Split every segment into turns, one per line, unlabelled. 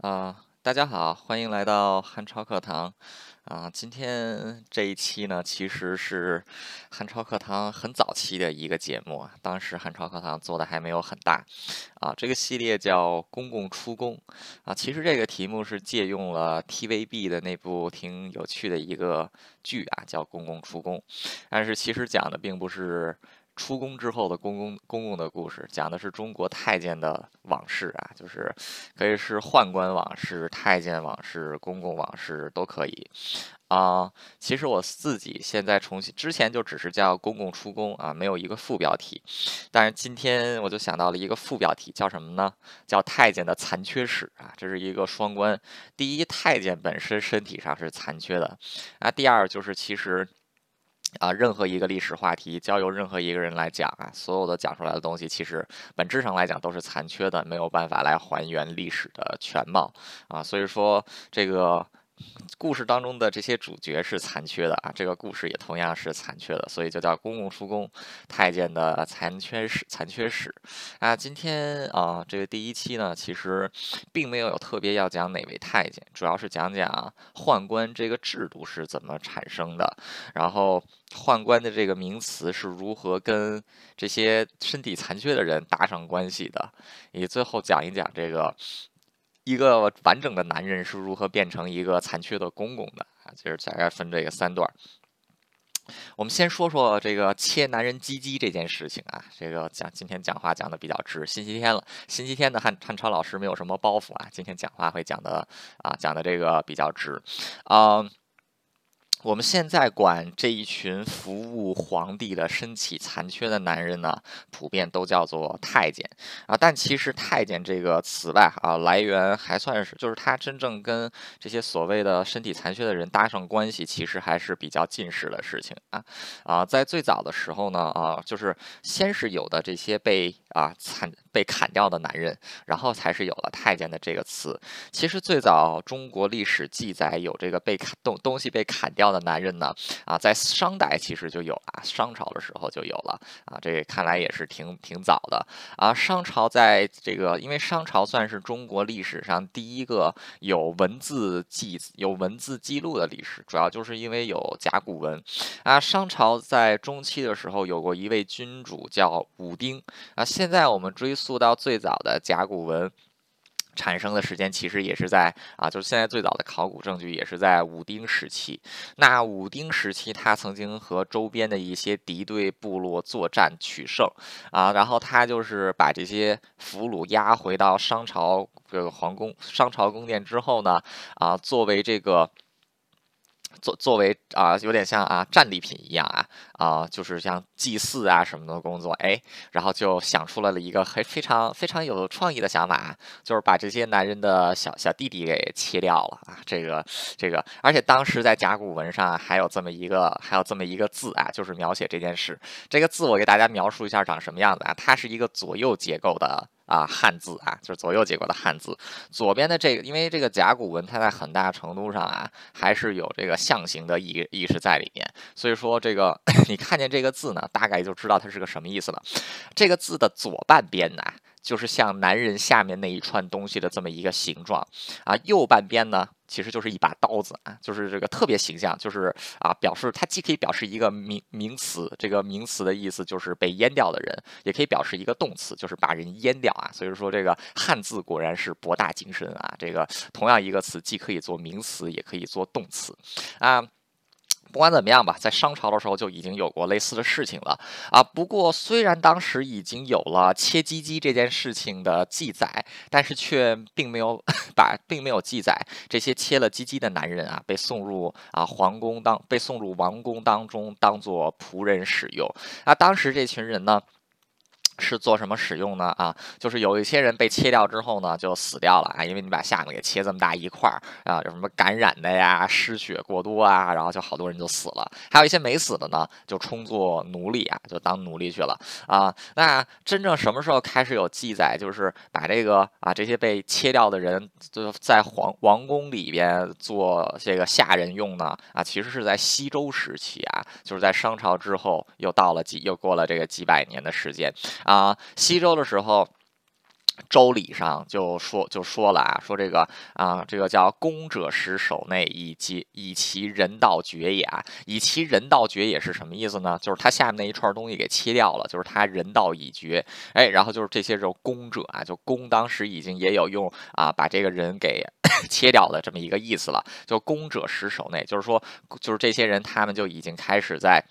啊，大家好，欢迎来到汉超课堂。啊，今天这一期呢，其实是汉超课堂很早期的一个节目。当时汉超课堂做的还没有很大。啊，这个系列叫“公共出宫”。啊，其实这个题目是借用了 TVB 的那部挺有趣的一个剧啊，叫《公共出宫》。但是其实讲的并不是。出宫之后的公公公公的故事，讲的是中国太监的往事啊，就是可以是宦官往事、太监往事、公公往事都可以啊。其实我自己现在重新，之前就只是叫公公出宫啊，没有一个副标题。但是今天我就想到了一个副标题，叫什么呢？叫太监的残缺史啊。这是一个双关：第一，太监本身身体上是残缺的啊；第二，就是其实。啊，任何一个历史话题，交由任何一个人来讲啊，所有的讲出来的东西，其实本质上来讲都是残缺的，没有办法来还原历史的全貌啊。所以说这个。故事当中的这些主角是残缺的啊，这个故事也同样是残缺的，所以就叫公共出宫太监的残缺史。残缺史啊，今天啊，这个第一期呢，其实并没有有特别要讲哪位太监，主要是讲讲宦官这个制度是怎么产生的，然后宦官的这个名词是如何跟这些身体残缺的人搭上关系的，以最后讲一讲这个。一个完整的男人是如何变成一个残缺的公公的啊？就是大概分这个三段儿。我们先说说这个切男人鸡鸡这件事情啊。这个讲今天讲话讲的比较直，星期天了，星期天的汉汉超老师没有什么包袱啊，今天讲话会讲的啊，讲的这个比较直啊。我们现在管这一群服务皇帝的身体残缺的男人呢，普遍都叫做太监啊。但其实“太监”这个词吧，啊，来源还算是，就是他真正跟这些所谓的身体残缺的人搭上关系，其实还是比较近世的事情啊。啊，在最早的时候呢，啊，就是先是有的这些被啊残被砍掉的男人，然后才是有了太监的这个词。其实最早中国历史记载有这个被砍东东西被砍掉。的男人呢？啊，在商代其实就有了，商朝的时候就有了啊。这看来也是挺挺早的啊。商朝在这个，因为商朝算是中国历史上第一个有文字记、有文字记录的历史，主要就是因为有甲骨文啊。商朝在中期的时候有过一位君主叫武丁啊。现在我们追溯溯到最早的甲骨文。产生的时间其实也是在啊，就是现在最早的考古证据也是在武丁时期。那武丁时期，他曾经和周边的一些敌对部落作战取胜啊，然后他就是把这些俘虏押回到商朝这个皇宫、商朝宫殿之后呢，啊，作为这个。作作为啊，有点像啊战利品一样啊啊，就是像祭祀啊什么的工作，哎，然后就想出来了一个很非常非常有创意的想法，就是把这些男人的小小弟弟给切掉了啊，这个这个，而且当时在甲骨文上还有这么一个还有这么一个字啊，就是描写这件事，这个字我给大家描述一下长什么样子啊，它是一个左右结构的。啊，汉字啊，就是左右结构的汉字。左边的这个，因为这个甲骨文，它在很大程度上啊，还是有这个象形的意意识在里面。所以说，这个 你看见这个字呢，大概就知道它是个什么意思了。这个字的左半边呢。就是像男人下面那一串东西的这么一个形状啊，右半边呢其实就是一把刀子啊，就是这个特别形象，就是啊表示它既可以表示一个名名词，这个名词的意思就是被阉掉的人，也可以表示一个动词，就是把人阉掉啊。所以说这个汉字果然是博大精深啊，这个同样一个词既可以做名词，也可以做动词啊。不管怎么样吧，在商朝的时候就已经有过类似的事情了啊。不过，虽然当时已经有了切鸡鸡这件事情的记载，但是却并没有 把，并没有记载这些切了鸡鸡的男人啊被送入啊皇宫当，被送入王宫当中当做仆人使用啊。当时这群人呢。是做什么使用呢？啊，就是有一些人被切掉之后呢，就死掉了啊，因为你把下面给切这么大一块儿啊，有什么感染的呀、失血过多啊，然后就好多人就死了。还有一些没死的呢，就充作奴隶啊，就当奴隶去了啊。那真正什么时候开始有记载，就是把这个啊这些被切掉的人就在皇王宫里边做这个下人用呢？啊，其实是在西周时期啊，就是在商朝之后，又到了几又过了这个几百年的时间。啊，西周的时候，周礼上就说就说了啊，说这个啊，这个叫公者食守内，以及以其人道绝也啊。以其人道绝也是什么意思呢？就是他下面那一串东西给切掉了，就是他人道已绝。哎，然后就是这些这种公者啊，就公当时已经也有用啊，把这个人给 切掉的这么一个意思了。就公者食守内，就是说，就是这些人他们就已经开始在。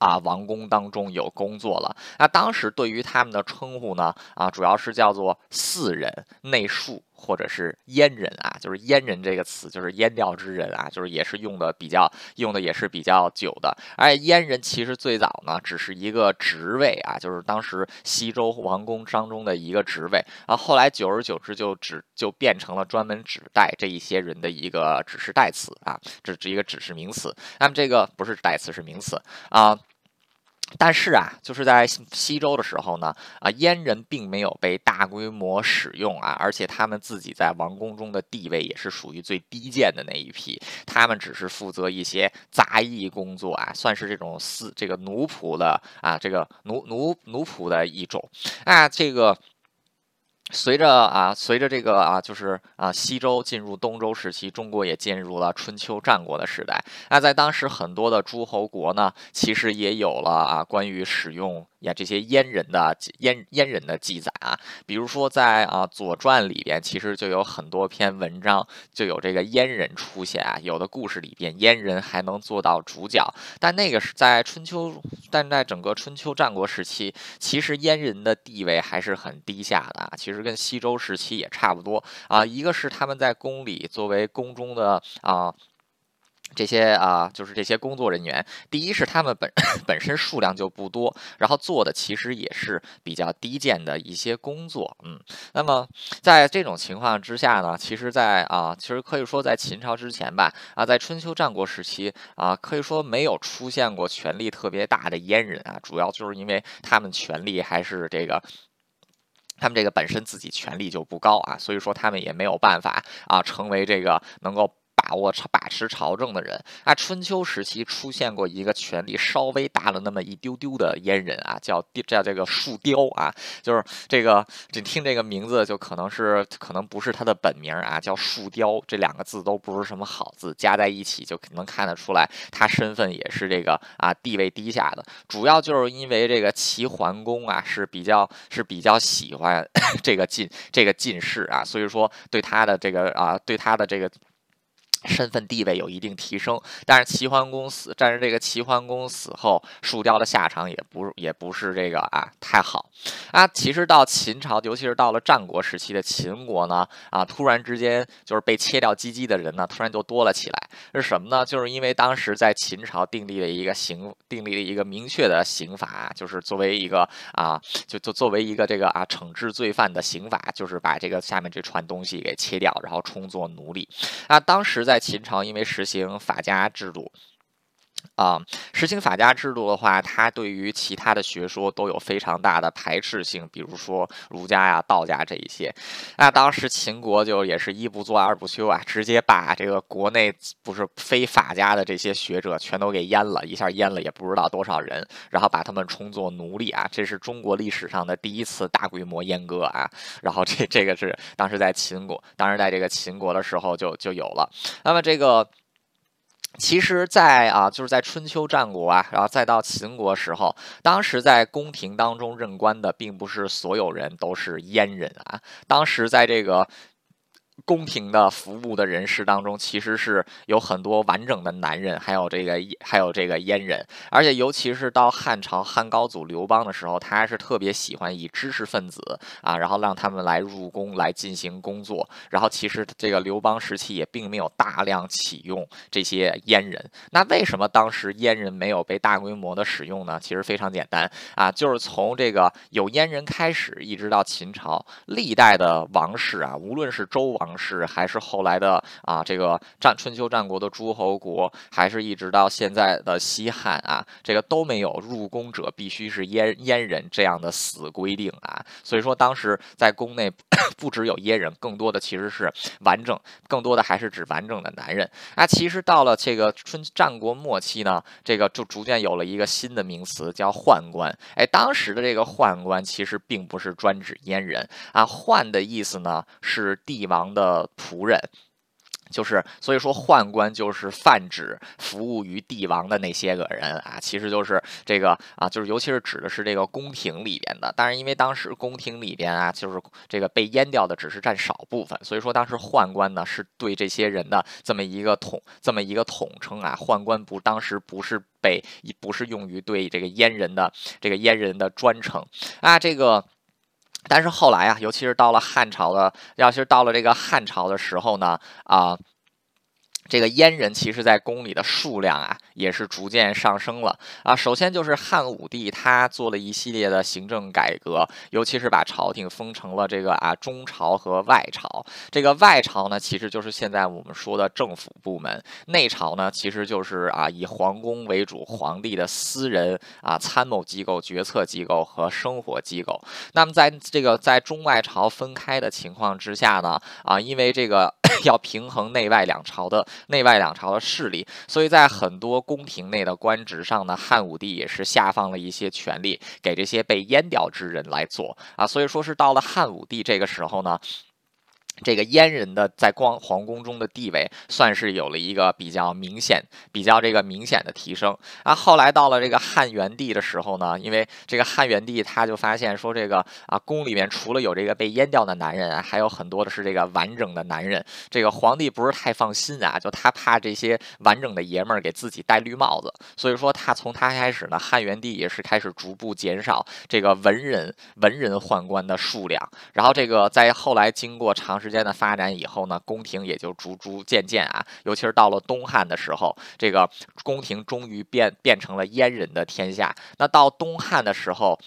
啊，王宫当中有工作了。那当时对于他们的称呼呢？啊，主要是叫做四人内庶。或者是阉人啊，就是阉人这个词，就是阉掉之人啊，就是也是用的比较用的也是比较久的。而阉人其实最早呢，只是一个职位啊，就是当时西周王宫当中的一个职位啊。后来久而久之，就只就变成了专门指代这一些人的一个指示代词啊，这是一个指示名词。那么这个不是代词，是名词啊。但是啊，就是在西周的时候呢，啊，阉人并没有被大规模使用啊，而且他们自己在王宫中的地位也是属于最低贱的那一批，他们只是负责一些杂役工作啊，算是这种私这个奴仆的啊，这个奴奴奴仆的一种啊，这个。随着啊，随着这个啊，就是啊，西周进入东周时期，中国也进入了春秋战国的时代。那在当时，很多的诸侯国呢，其实也有了啊，关于使用。呀，这些阉人的阉阉人的记载啊，比如说在啊《左传》里边，其实就有很多篇文章就有这个阉人出现啊。有的故事里边，阉人还能做到主角，但那个是在春秋，但在整个春秋战国时期，其实阉人的地位还是很低下的啊。其实跟西周时期也差不多啊。一个是他们在宫里作为宫中的啊。这些啊，就是这些工作人员。第一是他们本 本身数量就不多，然后做的其实也是比较低贱的一些工作。嗯，那么在这种情况之下呢，其实，在啊，其实可以说在秦朝之前吧，啊，在春秋战国时期啊，可以说没有出现过权力特别大的阉人啊，主要就是因为他们权力还是这个，他们这个本身自己权力就不高啊，所以说他们也没有办法啊，成为这个能够。把握把持朝政的人啊，春秋时期出现过一个权力稍微大了那么一丢丢的阉人啊，叫叫这个树雕啊，就是这个你听这个名字就可能是可能不是他的本名啊，叫树雕，这两个字都不是什么好字，加在一起就能看得出来他身份也是这个啊地位低下的，主要就是因为这个齐桓公啊是比较是比较喜欢 这个进这个进士啊，所以说对他的这个啊对他的这个。身份地位有一定提升，但是齐桓公死，但是这个齐桓公死后，树雕的下场也不也不是这个啊太好啊。其实到秦朝，尤其是到了战国时期的秦国呢，啊，突然之间就是被切掉鸡鸡的人呢，突然就多了起来。是什么呢？就是因为当时在秦朝订立了一个刑，订立了一个明确的刑法，就是作为一个啊，就就作为一个这个啊惩治罪犯的刑法，就是把这个下面这串东西给切掉，然后充作奴隶。啊，当时在在秦朝，因为实行法家制度。啊，实行法家制度的话，它对于其他的学说都有非常大的排斥性，比如说儒家呀、道家这一些。那当时秦国就也是一不做二不休啊，直接把这个国内不是非法家的这些学者全都给阉了，一下阉了也不知道多少人，然后把他们充作奴隶啊，这是中国历史上的第一次大规模阉割啊。然后这这个是当时在秦国，当时在这个秦国的时候就就有了。那么这个。其实，在啊，就是在春秋战国啊，然后再到秦国时候，当时在宫廷当中任官的，并不是所有人都是阉人啊。当时在这个。宫廷的服务的人士当中，其实是有很多完整的男人，还有这个还有这个阉人，而且尤其是到汉朝汉高祖刘邦的时候，他还是特别喜欢以知识分子啊，然后让他们来入宫来进行工作。然后其实这个刘邦时期也并没有大量启用这些阉人。那为什么当时阉人没有被大规模的使用呢？其实非常简单啊，就是从这个有阉人开始，一直到秦朝历代的王室啊，无论是周王。是，还是后来的啊这个战春秋战国的诸侯国，还是一直到现在的西汉啊，这个都没有入宫者必须是阉阉人这样的死规定啊。所以说当时在宫内 不只有阉人，更多的其实是完整，更多的还是指完整的男人。啊，其实到了这个春战国末期呢，这个就逐渐有了一个新的名词叫宦官。哎，当时的这个宦官其实并不是专指阉人啊，宦的意思呢是帝王的的仆人。就是，所以说宦官就是泛指服务于帝王的那些个人啊，其实就是这个啊，就是尤其是指的是这个宫廷里边的。但是因为当时宫廷里边啊，就是这个被阉掉的只是占少部分，所以说当时宦官呢是对这些人的这么一个统这么一个统称啊。宦官不当时不是被不是用于对这个阉人的这个阉人的专称啊，这个。但是后来啊，尤其是到了汉朝的，要是到了这个汉朝的时候呢，啊。这个阉人其实，在宫里的数量啊，也是逐渐上升了啊。首先就是汉武帝，他做了一系列的行政改革，尤其是把朝廷分成了这个啊中朝和外朝。这个外朝呢，其实就是现在我们说的政府部门；内朝呢，其实就是啊以皇宫为主，皇帝的私人啊参谋机构、决策机构和生活机构。那么在这个在中外朝分开的情况之下呢，啊，因为这个。要平衡内外两朝的内外两朝的势力，所以在很多宫廷内的官职上呢，汉武帝也是下放了一些权力给这些被阉掉之人来做啊。所以说是到了汉武帝这个时候呢。这个阉人的在光皇宫中的地位，算是有了一个比较明显、比较这个明显的提升啊。后来到了这个汉元帝的时候呢，因为这个汉元帝他就发现说，这个啊宫里面除了有这个被阉掉的男人，还有很多的是这个完整的男人。这个皇帝不是太放心啊，就他怕这些完整的爷们儿给自己戴绿帽子，所以说他从他开始呢，汉元帝也是开始逐步减少这个文人文人宦官的数量。然后这个在后来经过长时间的发展以后呢，宫廷也就逐逐渐渐啊，尤其是到了东汉的时候，这个宫廷终于变变成了阉人的天下。那到东汉的时候。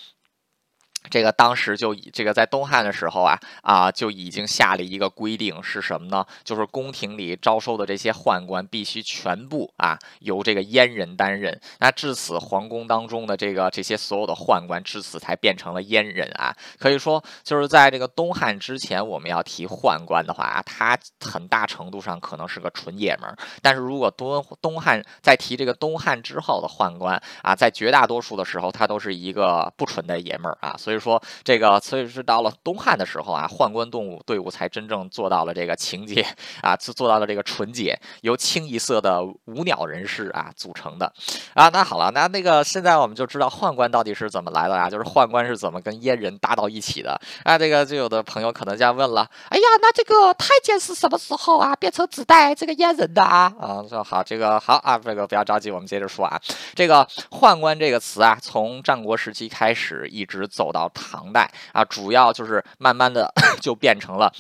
这个当时就以这个在东汉的时候啊啊就已经下了一个规定是什么呢？就是宫廷里招收的这些宦官必须全部啊由这个阉人担任。那至此皇宫当中的这个这些所有的宦官至此才变成了阉人啊。可以说就是在这个东汉之前，我们要提宦官的话啊，他很大程度上可能是个纯爷们儿。但是如果东东汉在提这个东汉之后的宦官啊，在绝大多数的时候，他都是一个不纯的爷们儿啊。所以。所以说，这个所以是到了东汉的时候啊，宦官动物队伍才真正做到了这个情节啊，做做到了这个纯洁，由清一色的无鸟人士啊组成的啊。那好了，那那个现在我们就知道宦官到底是怎么来的啊，就是宦官是怎么跟阉人搭到一起的啊。这个就有的朋友可能就要问了，哎呀，那这个太监是什么时候啊变成指代这个阉人的啊？啊，说好，这个好啊，这个不要着急，我们接着说啊。这个宦官这个词啊，从战国时期开始一直走到。到唐代啊，主要就是慢慢的 就变成了。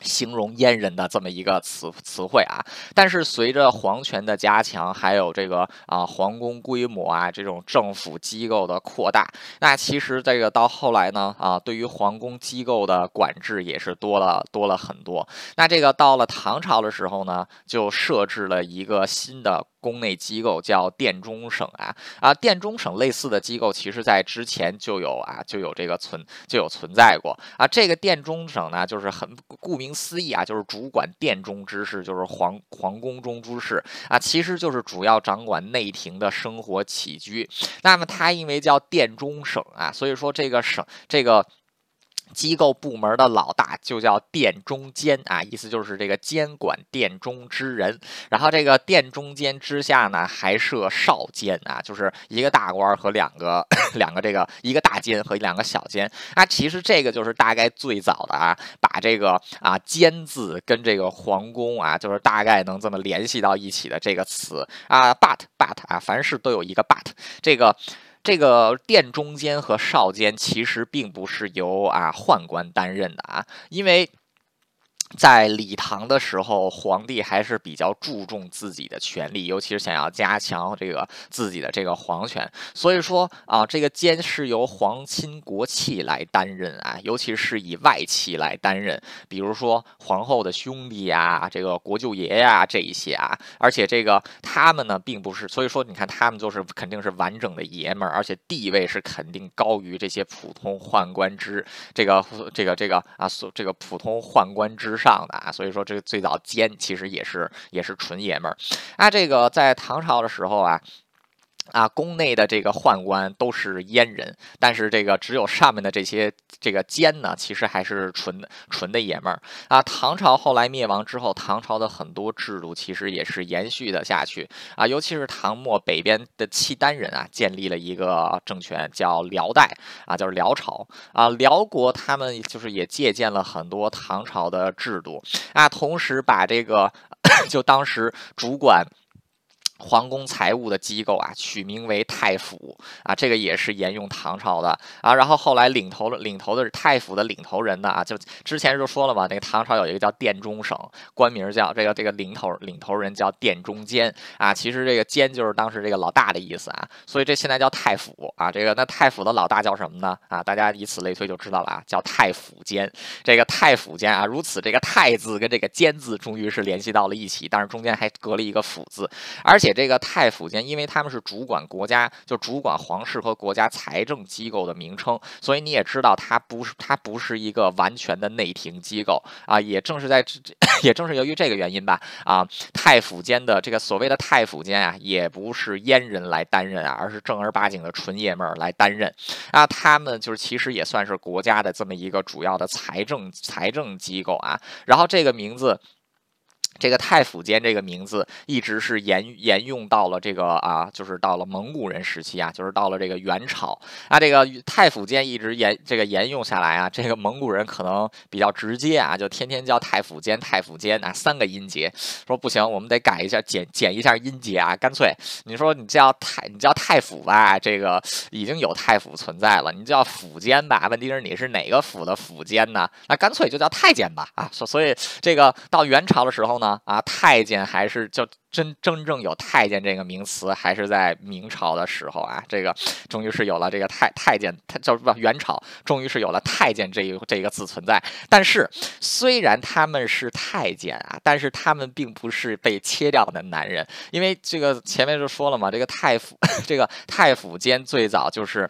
形容阉人的这么一个词词汇啊，但是随着皇权的加强，还有这个啊皇宫规模啊这种政府机构的扩大，那其实这个到后来呢啊，对于皇宫机构的管制也是多了多了很多。那这个到了唐朝的时候呢，就设置了一个新的宫内机构，叫殿中省啊啊殿中省类似的机构，其实在之前就有啊就有这个存就有存在过啊。这个殿中省呢，就是很顾名。思义啊，就是主管殿中之事，就是皇皇宫中之事啊，其实就是主要掌管内廷的生活起居。那么它因为叫殿中省啊，所以说这个省这个。机构部门的老大就叫殿中监啊，意思就是这个监管殿中之人。然后这个殿中监之下呢，还设少监啊，就是一个大官和两个 两个这个一个大监和两个小监。啊，其实这个就是大概最早的啊，把这个啊监字跟这个皇宫啊，就是大概能这么联系到一起的这个词啊。But but 啊，凡事都有一个 but 这个。这个殿中监和少监其实并不是由啊宦官担任的啊，因为。在李唐的时候，皇帝还是比较注重自己的权力，尤其是想要加强这个自己的这个皇权。所以说啊，这个监是由皇亲国戚来担任啊，尤其是以外戚来担任，比如说皇后的兄弟呀，这个国舅爷呀这一些啊。而且这个他们呢，并不是，所以说你看他们就是肯定是完整的爷们儿，而且地位是肯定高于这些普通宦官之这个这个这个啊，所这个普通宦官之。上的啊，所以说这个最早奸其实也是也是纯爷们儿啊。这个在唐朝的时候啊。啊，宫内的这个宦官都是阉人，但是这个只有上面的这些这个奸呢，其实还是纯纯的爷们儿啊。唐朝后来灭亡之后，唐朝的很多制度其实也是延续的下去啊，尤其是唐末北边的契丹人啊，建立了一个政权叫辽代啊，就是辽朝啊。辽国他们就是也借鉴了很多唐朝的制度啊，同时把这个 就当时主管。皇宫财务的机构啊，取名为太府啊，这个也是沿用唐朝的啊。然后后来领头的领头的是太府的领头人呢啊，就之前就说了嘛，那个唐朝有一个叫殿中省，官名叫这个这个领头领头人叫殿中监啊。其实这个监就是当时这个老大的意思啊，所以这现在叫太府啊。这个那太府的老大叫什么呢啊？大家以此类推就知道了啊，叫太府监。这个太府监啊，如此这个太字跟这个监字终于是联系到了一起，但是中间还隔了一个府字，而且。给这个太府监，因为他们是主管国家，就主管皇室和国家财政机构的名称，所以你也知道，它不是它不是一个完全的内廷机构啊。也正是在这，也正是由于这个原因吧，啊，太府监的这个所谓的太府监啊，也不是阉人来担任啊，而是正儿八经的纯爷们儿来担任啊。他们就是其实也算是国家的这么一个主要的财政财政机构啊。然后这个名字。这个太府监这个名字一直是沿沿用到了这个啊，就是到了蒙古人时期啊，就是到了这个元朝啊，这个太府监一直沿这个沿用下来啊，这个蒙古人可能比较直接啊，就天天叫太府监太府监啊，三个音节，说不行，我们得改一下，减减一下音节啊，干脆你说你叫太你叫太府吧，这个已经有太府存在了，你叫府监吧，问题是你是哪个府的府监呢？那干脆就叫太监吧啊，所所以这个到元朝的时候呢。啊，太监还是叫真真正有太监这个名词，还是在明朝的时候啊，这个终于是有了这个太太监，他叫不元朝，终于是有了太监这一这个字存在。但是虽然他们是太监啊，但是他们并不是被切掉的男人，因为这个前面就说了嘛，这个太府 这个太府监最早就是。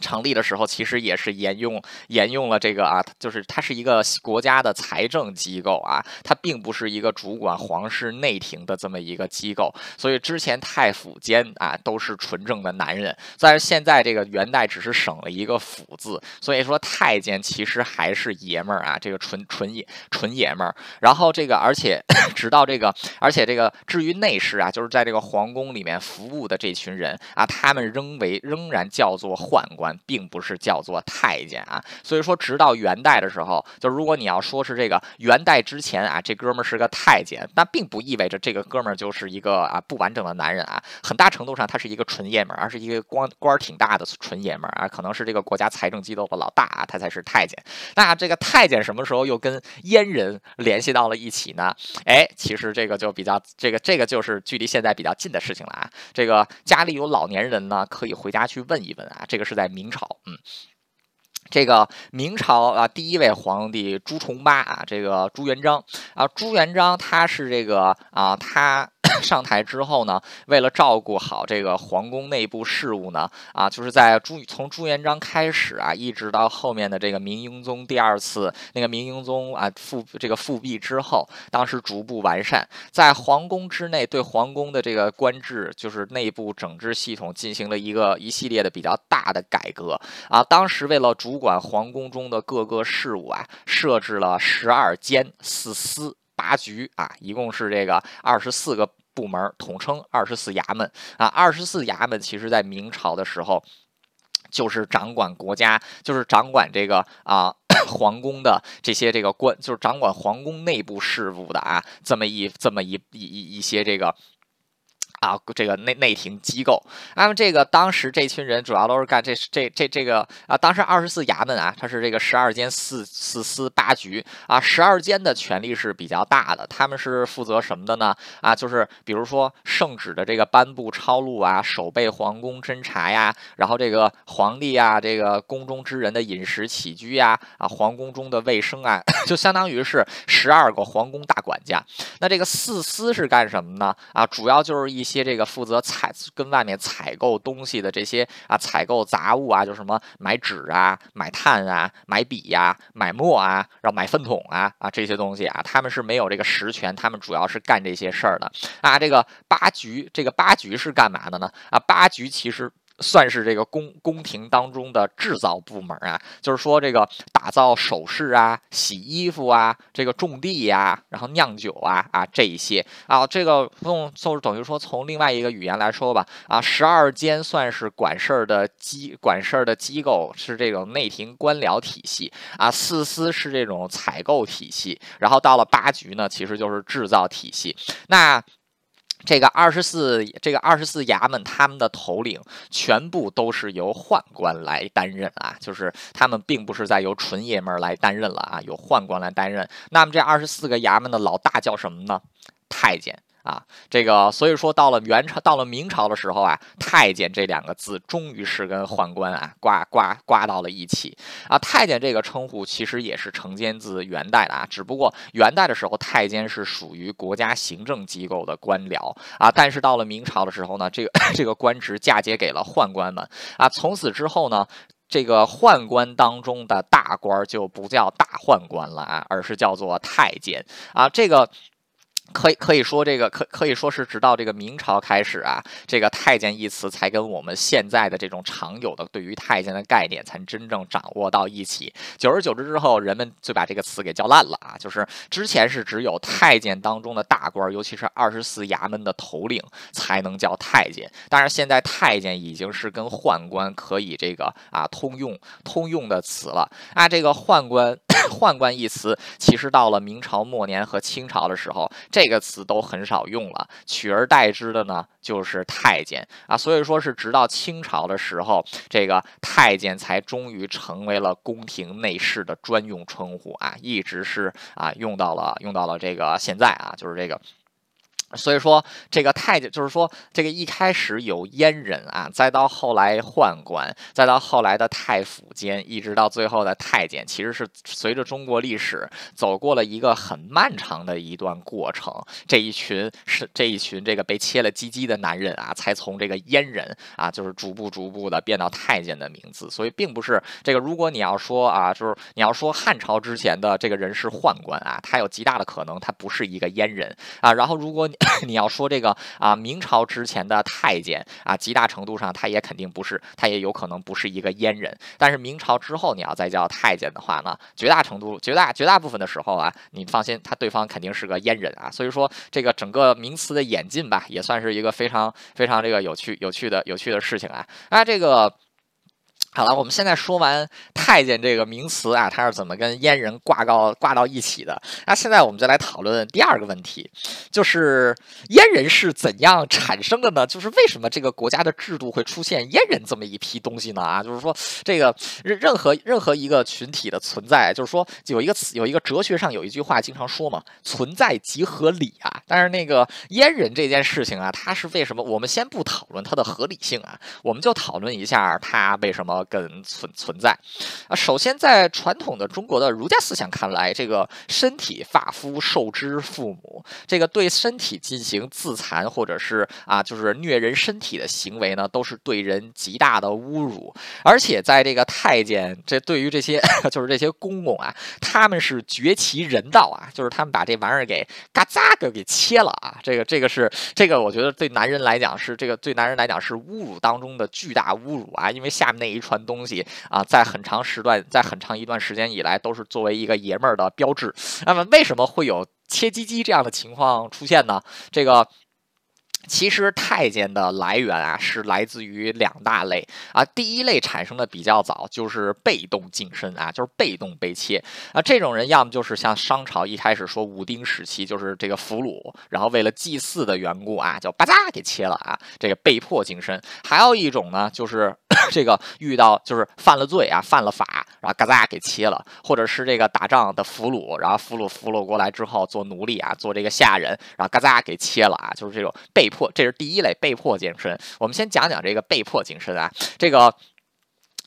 成立的时候，其实也是沿用沿用了这个啊，就是它是一个国家的财政机构啊，它并不是一个主管皇室内廷的这么一个机构，所以之前太府监啊都是纯正的男人，但是现在这个元代只是省了一个府字，所以说太监其实还是爷们儿啊，这个纯纯爷纯爷们儿。然后这个而且 直到这个，而且这个至于内侍啊，就是在这个皇宫里面服务的这群人啊，他们仍为仍然叫做宦官。并不是叫做太监啊，所以说直到元代的时候，就如果你要说是这个元代之前啊，这哥们儿是个太监，那并不意味着这个哥们儿就是一个啊不完整的男人啊，很大程度上他是一个纯爷们儿，而是一个官官挺大的纯爷们儿啊，可能是这个国家财政机构的老大啊，他才是太监。那这个太监什么时候又跟阉人联系到了一起呢？哎，其实这个就比较这个这个就是距离现在比较近的事情了啊。这个家里有老年人呢，可以回家去问一问啊。这个是在。明朝，嗯，这个明朝啊，第一位皇帝朱重八啊，这个朱元璋啊，朱元璋他是这个啊，他。上台之后呢，为了照顾好这个皇宫内部事务呢，啊，就是在朱从朱元璋开始啊，一直到后面的这个明英宗第二次那个明英宗啊复这个复辟之后，当时逐步完善，在皇宫之内对皇宫的这个官制就是内部整治系统进行了一个一系列的比较大的改革啊。当时为了主管皇宫中的各个事务啊，设置了十二监四司八局啊，一共是这个二十四个。部门统称二十四衙门啊，二十四衙门其实在明朝的时候，就是掌管国家，就是掌管这个啊 皇宫的这些这个官，就是掌管皇宫内部事务的啊，这么一这么一一一一些这个。啊，这个内内廷机构，那么这个当时这群人主要都是干这这这这个啊，当时二十四衙门啊，它是这个十二监四四司八局啊，十二监的权力是比较大的，他们是负责什么的呢？啊，就是比如说圣旨的这个颁布抄录啊，守备皇宫侦察呀，然后这个皇帝啊，这个宫中之人的饮食起居呀，啊，皇宫中的卫生啊，就相当于是十二个皇宫大管家。那这个四司是干什么呢？啊，主要就是一些。接这个负责采跟外面采购东西的这些啊，采购杂物啊，就什么买纸啊、买炭啊、买笔呀、买墨啊，然后买粪桶啊啊这些东西啊，他们是没有这个实权，他们主要是干这些事儿的啊。这个八局，这个八局是干嘛的呢？啊，八局其实。算是这个宫宫廷当中的制造部门啊，就是说这个打造首饰啊、洗衣服啊、这个种地呀、然后酿酒啊啊这一些啊，这个用就是等于说从另外一个语言来说吧啊，十二监算是管事儿的机管事儿的机构，是这种内廷官僚体系啊，四司是这种采购体系，然后到了八局呢，其实就是制造体系。那这个二十四，这个二十四衙门，他们的头领全部都是由宦官来担任啊，就是他们并不是在由纯爷们儿来担任了啊，由宦官来担任。那么这二十四个衙门的老大叫什么呢？太监。啊，这个所以说到了元朝，到了明朝的时候啊，太监这两个字终于是跟宦官啊挂挂挂到了一起啊。太监这个称呼其实也是承接自元代的啊，只不过元代的时候太监是属于国家行政机构的官僚啊，但是到了明朝的时候呢，这个 这个官职嫁接给了宦官们啊。从此之后呢，这个宦官当中的大官就不叫大宦官了啊，而是叫做太监啊。这个。可以可以说，这个可可以说是直到这个明朝开始啊，这个太监一词才跟我们现在的这种常有的对于太监的概念才真正掌握到一起。久而久之之后，人们就把这个词给叫烂了啊。就是之前是只有太监当中的大官，尤其是二十四衙门的头领才能叫太监，但是现在太监已经是跟宦官可以这个啊通用通用的词了啊。这个宦官。宦官一词，其实到了明朝末年和清朝的时候，这个词都很少用了，取而代之的呢就是太监啊。所以说是直到清朝的时候，这个太监才终于成为了宫廷内侍的专用称呼啊，一直是啊用到了用到了这个现在啊，就是这个。所以说，这个太监就是说，这个一开始有阉人啊，再到后来宦官，再到后来的太府监，一直到最后的太监，其实是随着中国历史走过了一个很漫长的一段过程。这一群是这一群这个被切了鸡鸡的男人啊，才从这个阉人啊，就是逐步逐步的变到太监的名字。所以，并不是这个。如果你要说啊，就是你要说汉朝之前的这个人是宦官啊，他有极大的可能他不是一个阉人啊。然后，如果你 你要说这个啊，明朝之前的太监啊，极大程度上他也肯定不是，他也有可能不是一个阉人。但是明朝之后，你要再叫太监的话呢，绝大程度、绝大绝大部分的时候啊，你放心，他对方肯定是个阉人啊。所以说，这个整个名词的演进吧，也算是一个非常非常这个有趣、有趣的、有趣的事情啊。啊，这个。好了，我们现在说完太监这个名词啊，它是怎么跟阉人挂到挂到一起的？那现在我们就来讨论第二个问题，就是阉人是怎样产生的呢？就是为什么这个国家的制度会出现阉人这么一批东西呢？啊，就是说这个任任何任何一个群体的存在，就是说有一个词，有一个哲学上有一句话经常说嘛，存在即合理啊。但是那个阉人这件事情啊，它是为什么？我们先不讨论它的合理性啊，我们就讨论一下它为什么。跟存存在啊，首先在传统的中国的儒家思想看来，这个身体发肤受之父母，这个对身体进行自残或者是啊，就是虐人身体的行为呢，都是对人极大的侮辱。而且在这个太监，这对于这些 就是这些公公啊，他们是绝其人道啊，就是他们把这玩意儿给嘎扎给给切了啊，这个这个是这个，我觉得对男人来讲是这个对男人来讲是侮辱当中的巨大侮辱啊，因为下面那一串。东西啊，在很长时段，在很长一段时间以来，都是作为一个爷们儿的标志。那么，为什么会有切鸡鸡这样的情况出现呢？这个。其实太监的来源啊，是来自于两大类啊。第一类产生的比较早，就是被动晋升啊，就是被动被切啊。这种人要么就是像商朝一开始说武丁时期，就是这个俘虏，然后为了祭祀的缘故啊，就吧嗒给切了啊，这个被迫晋升。还有一种呢，就是 这个遇到就是犯了罪啊，犯了法，然后嘎扎给切了，或者是这个打仗的俘虏，然后俘虏俘虏过来之后做奴隶啊，做这个下人，然后嘎扎给切了啊，就是这种被。迫，这是第一类被迫健身。我们先讲讲这个被迫健身啊，这个。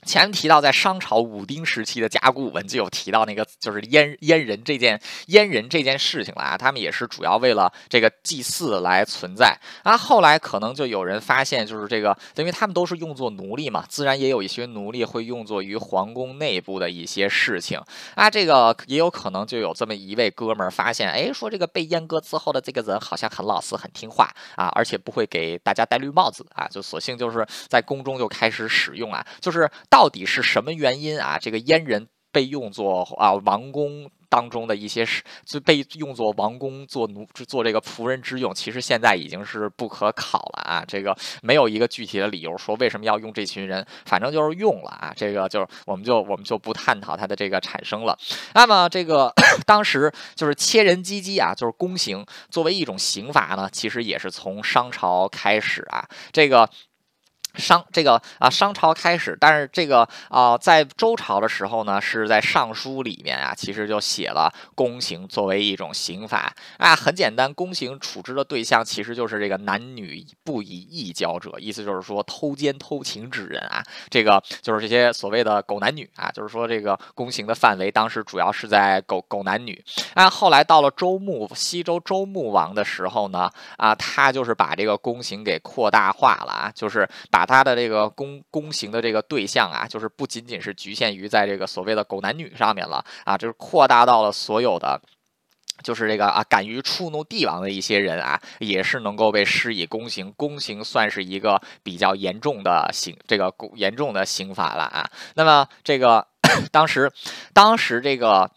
前提到，在商朝武丁时期的甲骨文就有提到那个就是阉阉人这件阉人这件事情了啊。他们也是主要为了这个祭祀来存在啊。后来可能就有人发现，就是这个，因为他们都是用作奴隶嘛，自然也有一些奴隶会用作于皇宫内部的一些事情啊。这个也有可能就有这么一位哥们儿发现，哎，说这个被阉割之后的这个人好像很老实、很听话啊，而且不会给大家戴绿帽子啊，就索性就是在宫中就开始使用啊，就是到底是什么原因啊？这个阉人被用作啊王宫当中的一些是，就被用作王宫做奴做这个仆人之用，其实现在已经是不可考了啊！这个没有一个具体的理由说为什么要用这群人，反正就是用了啊！这个就是我们就我们就不探讨它的这个产生了。那么这个 当时就是切人鸡鸡啊，就是宫刑作为一种刑罚呢，其实也是从商朝开始啊，这个。商这个啊，商朝开始，但是这个啊，在周朝的时候呢，是在尚书里面啊，其实就写了宫刑作为一种刑罚啊，很简单，宫刑处置的对象其实就是这个男女不以义交者，意思就是说偷奸偷情之人啊，这个就是这些所谓的狗男女啊，就是说这个宫刑的范围当时主要是在狗狗男女。啊，后来到了周穆西周周穆王的时候呢，啊，他就是把这个宫刑给扩大化了啊，就是把他的这个宫宫刑的这个对象啊，就是不仅仅是局限于在这个所谓的狗男女上面了啊，就是扩大到了所有的，就是这个啊，敢于触怒帝王的一些人啊，也是能够被施以宫刑。宫刑算是一个比较严重的刑，这个严重的刑法了啊。那么这个 当时，当时这个。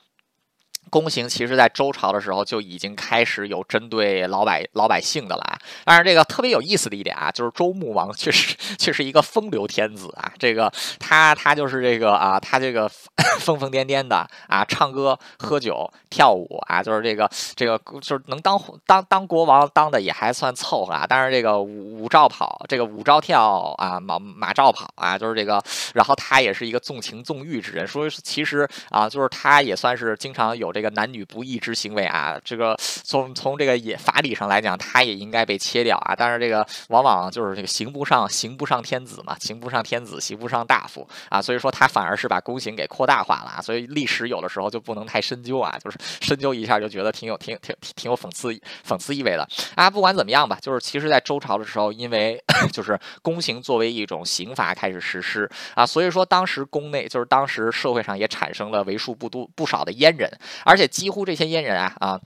宫刑其实，在周朝的时候就已经开始有针对老百老百姓的了。当然，这个特别有意思的一点啊，就是周穆王确实却是一个风流天子啊。这个他他就是这个啊，他这个疯疯癫癫的啊，唱歌、喝酒、跳舞啊，就是这个这个就是能当当当国王当的也还算凑合啊。但是这个五五照跑，这个五照跳啊，马马照跑啊，就是这个。然后他也是一个纵情纵欲之人，所以其实啊，就是他也算是经常有这。这个男女不义之行为啊，这个从从这个也法理上来讲，他也应该被切掉啊。但是这个往往就是这个刑不上刑不上天子嘛，刑不上天子，刑不上大夫啊。所以说他反而是把宫刑给扩大化了啊。所以历史有的时候就不能太深究啊，就是深究一下就觉得挺有挺挺挺有讽刺讽刺意味的啊。不管怎么样吧，就是其实在周朝的时候，因为 就是宫刑作为一种刑罚开始实施啊，所以说当时宫内就是当时社会上也产生了为数不多不少的阉人。而且几乎这些阉人啊啊。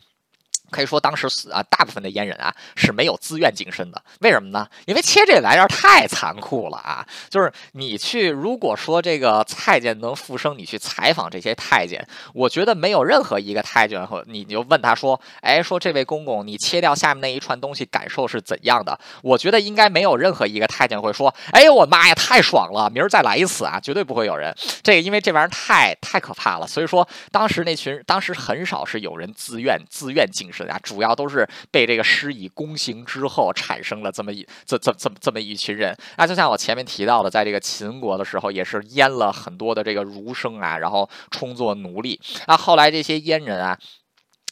可以说当时死啊，大部分的阉人啊是没有自愿晋升的。为什么呢？因为切这玩意儿太残酷了啊！就是你去，如果说这个太监能复生，你去采访这些太监，我觉得没有任何一个太监和你就问他说：“哎，说这位公公，你切掉下面那一串东西感受是怎样的？”我觉得应该没有任何一个太监会说：“哎呦我妈呀，太爽了，明儿再来一次啊！”绝对不会有人。这个因为这玩意儿太太可怕了，所以说当时那群当时很少是有人自愿自愿晋升。啊，主要都是被这个施以宫刑之后产生了这么一这这这么这么一群人。那就像我前面提到的，在这个秦国的时候，也是阉了很多的这个儒生啊，然后充作奴隶。那后来这些阉人啊，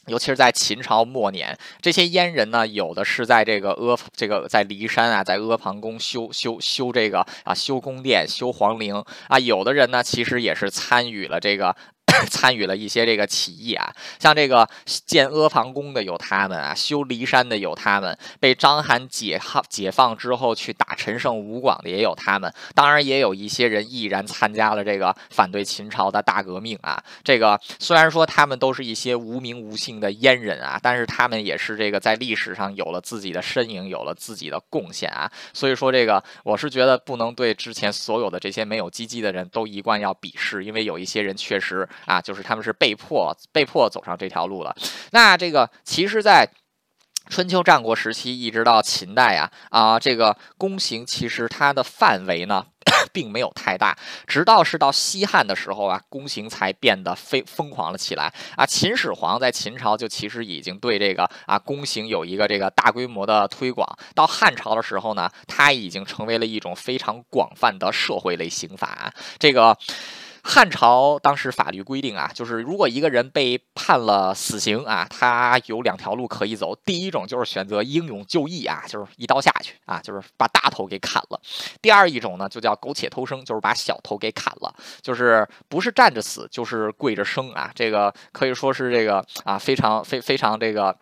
尤其是在秦朝末年，这些阉人呢，有的是在这个阿这个在骊山啊，在阿房宫修修修这个啊修宫殿、修皇陵啊，有的人呢，其实也是参与了这个。参与了一些这个起义啊，像这个建阿房宫的有他们啊，修骊山的有他们，被章邯解放解放之后去打陈胜吴广的也有他们，当然也有一些人毅然参加了这个反对秦朝的大革命啊。这个虽然说他们都是一些无名无姓的阉人啊，但是他们也是这个在历史上有了自己的身影，有了自己的贡献啊。所以说这个我是觉得不能对之前所有的这些没有积极的人都一贯要鄙视，因为有一些人确实。啊，就是他们是被迫被迫走上这条路了。那这个其实，在春秋战国时期一直到秦代啊啊，这个宫刑其实它的范围呢。并没有太大，直到是到西汉的时候啊，宫刑才变得非疯狂了起来啊。秦始皇在秦朝就其实已经对这个啊宫刑有一个这个大规模的推广，到汉朝的时候呢，它已经成为了一种非常广泛的社会类刑法，这个。汉朝当时法律规定啊，就是如果一个人被判了死刑啊，他有两条路可以走。第一种就是选择英勇就义啊，就是一刀下去啊，就是把大头给砍了。第二一种呢，就叫苟且偷生，就是把小头给砍了，就是不是站着死，就是跪着生啊。这个可以说是这个啊，非常非非常这个。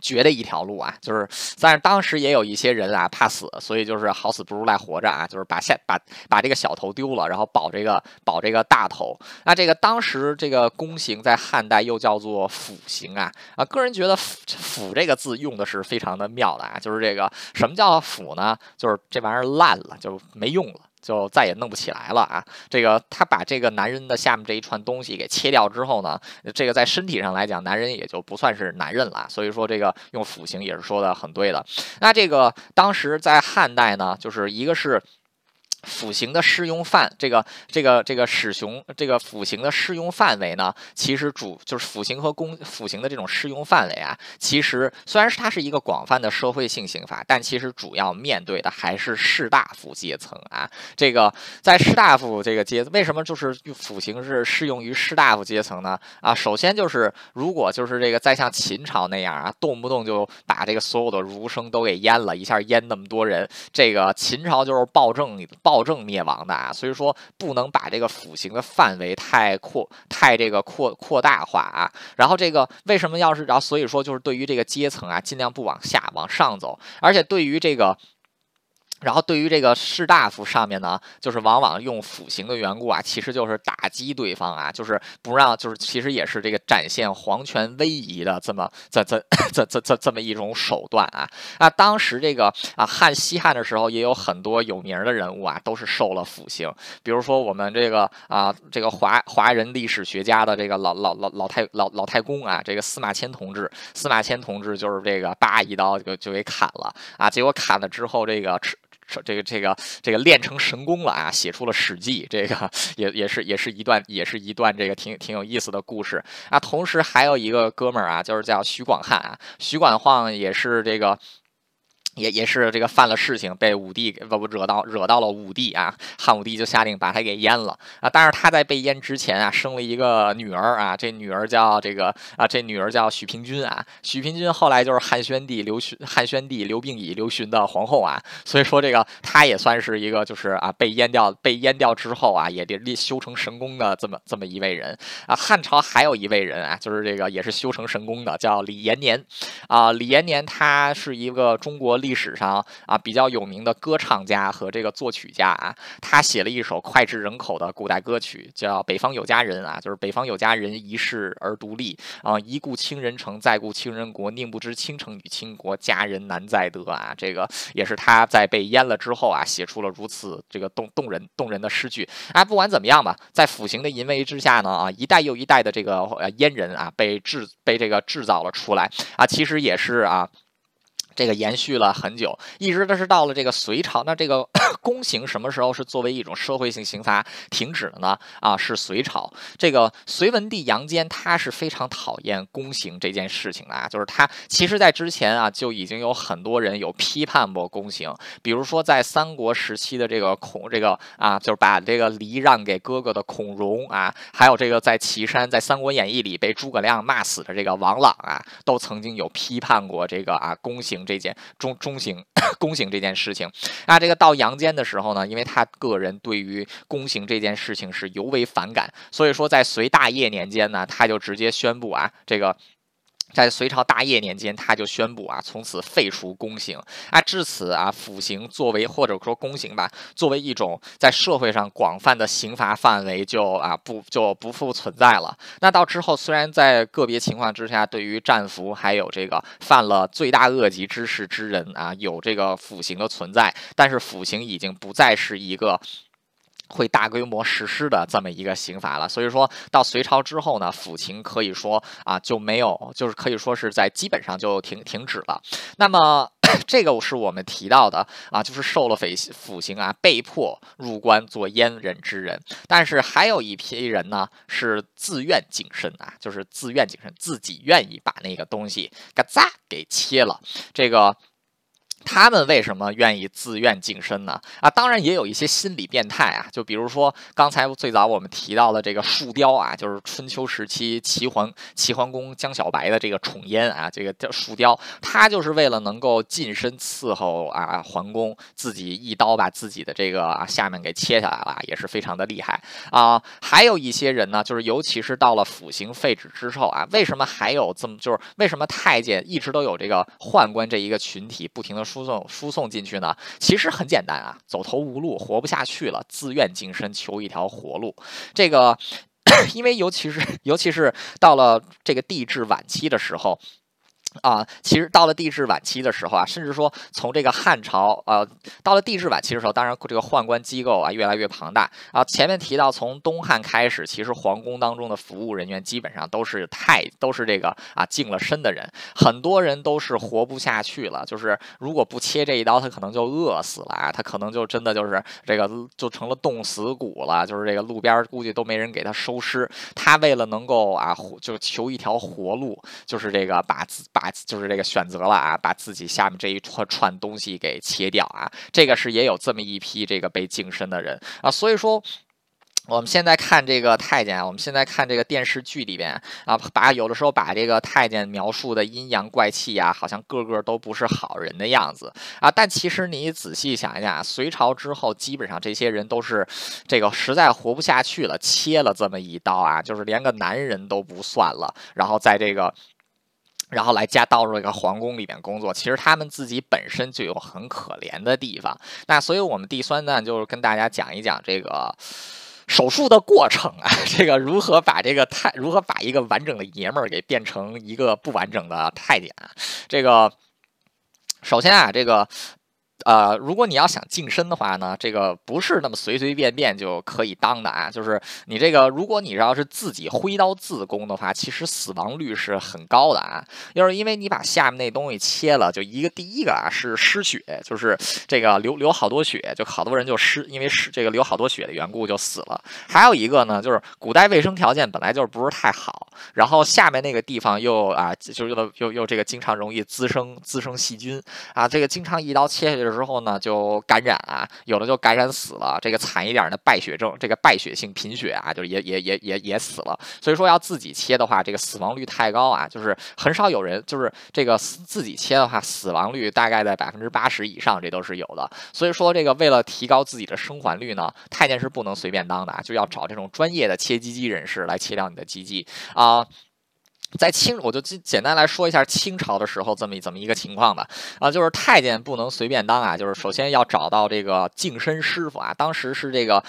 绝的一条路啊，就是，但是当时也有一些人啊怕死，所以就是好死不如赖活着啊，就是把下把把这个小头丢了，然后保这个保这个大头。那这个当时这个宫刑在汉代又叫做腐刑啊啊，个人觉得腐腐这个字用的是非常的妙的啊，就是这个什么叫腐呢？就是这玩意儿烂了就没用了。就再也弄不起来了啊！这个他把这个男人的下面这一串东西给切掉之后呢，这个在身体上来讲，男人也就不算是男人了。所以说这个用腐刑也是说的很对的。那这个当时在汉代呢，就是一个是。腐刑的适用范，这个这个这个使雄，这个腐刑的适用范围呢，其实主就是腐刑和公腐刑的这种适用范围啊，其实虽然是它是一个广泛的社会性刑法，但其实主要面对的还是士大夫阶层啊。这个在士大夫这个阶，为什么就是腐刑是适用于士大夫阶层呢？啊，首先就是如果就是这个再像秦朝那样啊，动不动就把这个所有的儒生都给阉了，一下阉那么多人，这个秦朝就是暴政。暴政灭亡的啊，所以说不能把这个腐刑的范围太扩、太这个扩扩大化啊。然后这个为什么要是，然后所以说就是对于这个阶层啊，尽量不往下往上走，而且对于这个。然后对于这个士大夫上面呢，就是往往用腐刑的缘故啊，其实就是打击对方啊，就是不让，就是其实也是这个展现皇权威仪的这么这这这这这这么一种手段啊那！当时这个啊汉西汉的时候，也有很多有名的人物啊，都是受了腐刑，比如说我们这个啊这个华华人历史学家的这个老老老老太老老太公啊，这个司马迁同志，司马迁同志就是这个叭一刀就就给砍了啊，结果砍了之后这个吃。这个这个这个练成神功了啊，写出了《史记》，这个也也是也是一段也是一段这个挺挺有意思的故事啊。同时还有一个哥们儿啊，就是叫徐广汉啊，徐广晃也是这个。也也是这个犯了事情，被武帝不不惹到惹到了武帝啊，汉武帝就下令把他给阉了啊。但是他在被阉之前啊，生了一个女儿啊，这女儿叫这个啊，这女儿叫许平君啊。许平君后来就是汉宣帝刘询，汉宣帝刘病已刘询的皇后啊。所以说这个他也算是一个就是啊被阉掉被阉掉之后啊，也得修成神功的这么这么一位人啊。汉朝还有一位人啊，就是这个也是修成神功的，叫李延年啊。李延年他是一个中国历历史上啊比较有名的歌唱家和这个作曲家啊，他写了一首脍炙人口的古代歌曲，叫《北方有佳人》啊，就是北方有佳人一世而独立啊，一顾倾人城，再顾倾人国，宁不知倾城与倾国，佳人难再得啊。这个也是他在被阉了之后啊，写出了如此这个动动人动人的诗句啊。不管怎么样吧，在腐刑的淫威之下呢啊，一代又一代的这个阉人啊，被制被这个制造了出来啊，其实也是啊。这个延续了很久，一直都是到了这个隋朝。那这个 宫刑什么时候是作为一种社会性刑罚停止了呢？啊，是隋朝。这个隋文帝杨坚他是非常讨厌宫刑这件事情的啊，就是他其实在之前啊就已经有很多人有批判过宫刑，比如说在三国时期的这个孔这个啊，就是把这个梨让给哥哥的孔融啊，还有这个在岐山在《三国演义》里被诸葛亮骂死的这个王朗啊，都曾经有批判过这个啊宫刑。这件中中行宫 刑这件事情，那，这个到阳间的时候呢，因为他个人对于宫刑这件事情是尤为反感，所以说在隋大业年间呢，他就直接宣布啊，这个。在隋朝大业年间，他就宣布啊，从此废除宫刑啊。至此啊，腐刑作为或者说宫刑吧，作为一种在社会上广泛的刑罚范围，就啊不就不复存在了。那到之后，虽然在个别情况之下，对于战俘还有这个犯了罪大恶极之事之人啊，有这个腐刑的存在，但是腐刑已经不再是一个。会大规模实施的这么一个刑罚了，所以说到隋朝之后呢，抚刑可以说啊就没有，就是可以说是在基本上就停停止了。那么 这个是我们提到的啊，就是受了匪抚刑啊，被迫入关做阉人之人。但是还有一批人呢，是自愿净身啊，就是自愿净身，自己愿意把那个东西嘎扎给切了，这个。他们为什么愿意自愿净身呢？啊，当然也有一些心理变态啊，就比如说刚才最早我们提到的这个树雕啊，就是春秋时期齐桓齐桓公江小白的这个宠阉啊，这个叫树雕，他就是为了能够近身伺候啊桓公，自己一刀把自己的这个啊下面给切下来了，也是非常的厉害啊。还有一些人呢，就是尤其是到了腐刑废止之后啊，为什么还有这么就是为什么太监一直都有这个宦官这一个群体不停的？输送输送进去呢，其实很简单啊，走投无路，活不下去了，自愿净身，求一条活路。这个，因为尤其是尤其是到了这个地质晚期的时候。啊，其实到了帝制晚期的时候啊，甚至说从这个汉朝，呃，到了帝制晚期的时候，当然这个宦官机构啊越来越庞大啊。前面提到从东汉开始，其实皇宫当中的服务人员基本上都是太都是这个啊净了身的人，很多人都是活不下去了，就是如果不切这一刀，他可能就饿死了啊，他可能就真的就是这个就成了冻死骨了，就是这个路边估计都没人给他收尸。他为了能够啊，就求一条活路，就是这个把自把。就是这个选择了啊，把自己下面这一串串东西给切掉啊，这个是也有这么一批这个被净身的人啊，所以说。我们现在看这个太监啊，我们现在看这个电视剧里边啊，把有的时候把这个太监描述的阴阳怪气呀，好像个个都不是好人的样子啊。但其实你仔细想一想，隋朝之后，基本上这些人都是这个实在活不下去了，切了这么一刀啊，就是连个男人都不算了，然后在这个。然后来加到这个皇宫里面工作，其实他们自己本身就有很可怜的地方。那所以我们第三段，就是跟大家讲一讲这个手术的过程啊，这个如何把这个太如何把一个完整的爷们儿给变成一个不完整的太监啊。这个首先啊，这个。呃，如果你要想净身的话呢，这个不是那么随随便便就可以当的啊。就是你这个，如果你要是自己挥刀自宫的话，其实死亡率是很高的啊。要是因为你把下面那东西切了，就一个第一个啊是失血，就是这个流流好多血，就好多人就失，因为失这个流好多血的缘故就死了。还有一个呢，就是古代卫生条件本来就是不是太好，然后下面那个地方又啊，就是又又又这个经常容易滋生滋生细菌啊，这个经常一刀切下去。之后呢，就感染啊，有的就感染死了。这个惨一点的败血症，这个败血性贫血啊，就是也也也也也死了。所以说要自己切的话，这个死亡率太高啊，就是很少有人，就是这个自己切的话，死亡率大概在百分之八十以上，这都是有的。所以说这个为了提高自己的生还率呢，太监是不能随便当的啊，就要找这种专业的切鸡鸡人士来切掉你的鸡鸡啊。在清，我就简简单来说一下清朝的时候这么怎么一个情况吧。啊，就是太监不能随便当啊，就是首先要找到这个净身师傅啊。当时是这个。